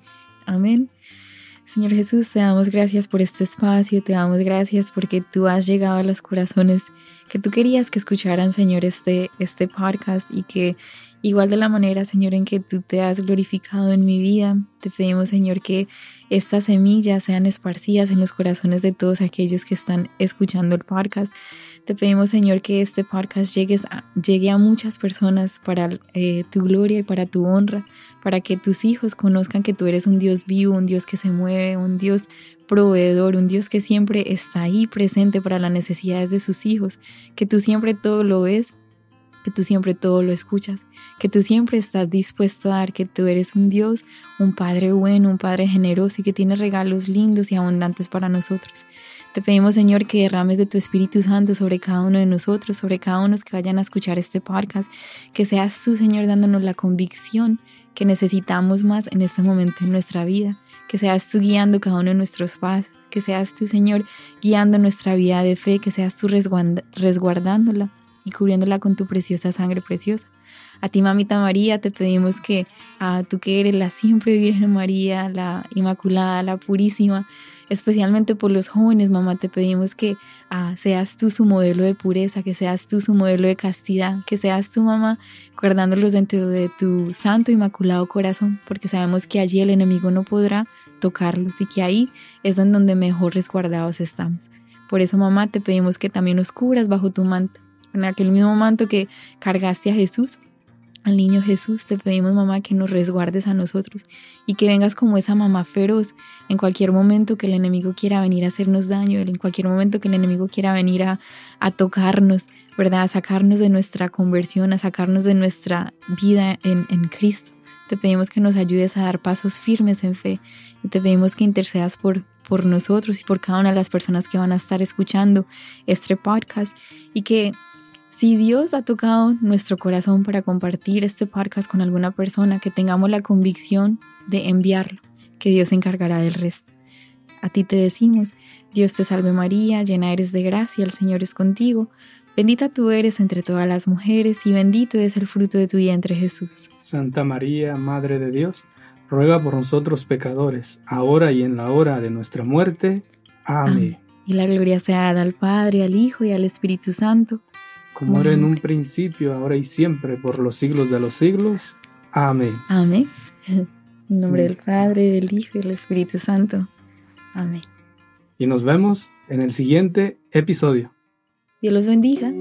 Amén. Señor Jesús, te damos gracias por este espacio, te damos gracias porque tú has llegado a los corazones que tú querías que escucharan, Señor, este, este podcast y que igual de la manera, Señor, en que tú te has glorificado en mi vida, te pedimos, Señor, que estas semillas sean esparcidas en los corazones de todos aquellos que están escuchando el podcast. Te pedimos, Señor, que este podcast llegue a muchas personas para eh, tu gloria y para tu honra, para que tus hijos conozcan que tú eres un Dios vivo, un Dios que se mueve, un Dios proveedor, un Dios que siempre está ahí presente para las necesidades de sus hijos, que tú siempre todo lo ves que tú siempre todo lo escuchas, que tú siempre estás dispuesto a dar, que tú eres un Dios, un Padre bueno, un Padre generoso y que tiene regalos lindos y abundantes para nosotros. Te pedimos, Señor, que derrames de tu Espíritu Santo sobre cada uno de nosotros, sobre cada uno que vayan a escuchar este podcast, que seas tú, Señor, dándonos la convicción que necesitamos más en este momento en nuestra vida, que seas tú guiando cada uno de nuestros pasos, que seas tú, Señor, guiando nuestra vida de fe, que seas tú resguardándola y cubriéndola con tu preciosa sangre preciosa. A ti, mamita María, te pedimos que a tú que eres la siempre Virgen María, la Inmaculada, la Purísima, especialmente por los jóvenes, mamá, te pedimos que seas tú su modelo de pureza, que seas tú su modelo de castidad, que seas tu mamá guardándolos dentro de tu santo inmaculado corazón, porque sabemos que allí el enemigo no podrá tocarlos y que ahí es donde mejor resguardados estamos. Por eso, mamá, te pedimos que también nos cubras bajo tu manto, en aquel mismo manto que cargaste a Jesús al niño Jesús, te pedimos, mamá, que nos resguardes a nosotros y que vengas como esa mamá feroz en cualquier momento que el enemigo quiera venir a hacernos daño, en cualquier momento que el enemigo quiera venir a, tocarnos, ¿verdad? A sacarnos de nuestra conversión, a sacarnos de nuestra vida en, en Cristo. Te pedimos que nos ayudes a dar pasos firmes en fe y te pedimos que intercedas por, por nosotros y por cada una de las personas que van a estar escuchando este podcast y que si Dios ha tocado nuestro corazón para compartir este podcast con alguna persona, que tengamos la convicción de enviarlo, que Dios se encargará del resto. A ti te decimos, Dios te salve María, llena eres de gracia, el Señor es contigo, bendita tú eres entre todas las mujeres y bendito es el fruto de tu vientre Jesús. Santa María, Madre de Dios, ruega por nosotros pecadores, ahora y en la hora de nuestra muerte. Amén. Y la gloria sea dada al Padre, al Hijo y al Espíritu Santo como era en un principio, ahora y siempre, por los siglos de los siglos. Amén. Amén. En nombre del Padre, del Hijo y del Espíritu Santo. Amén. Y nos vemos en el siguiente episodio. Dios los bendiga.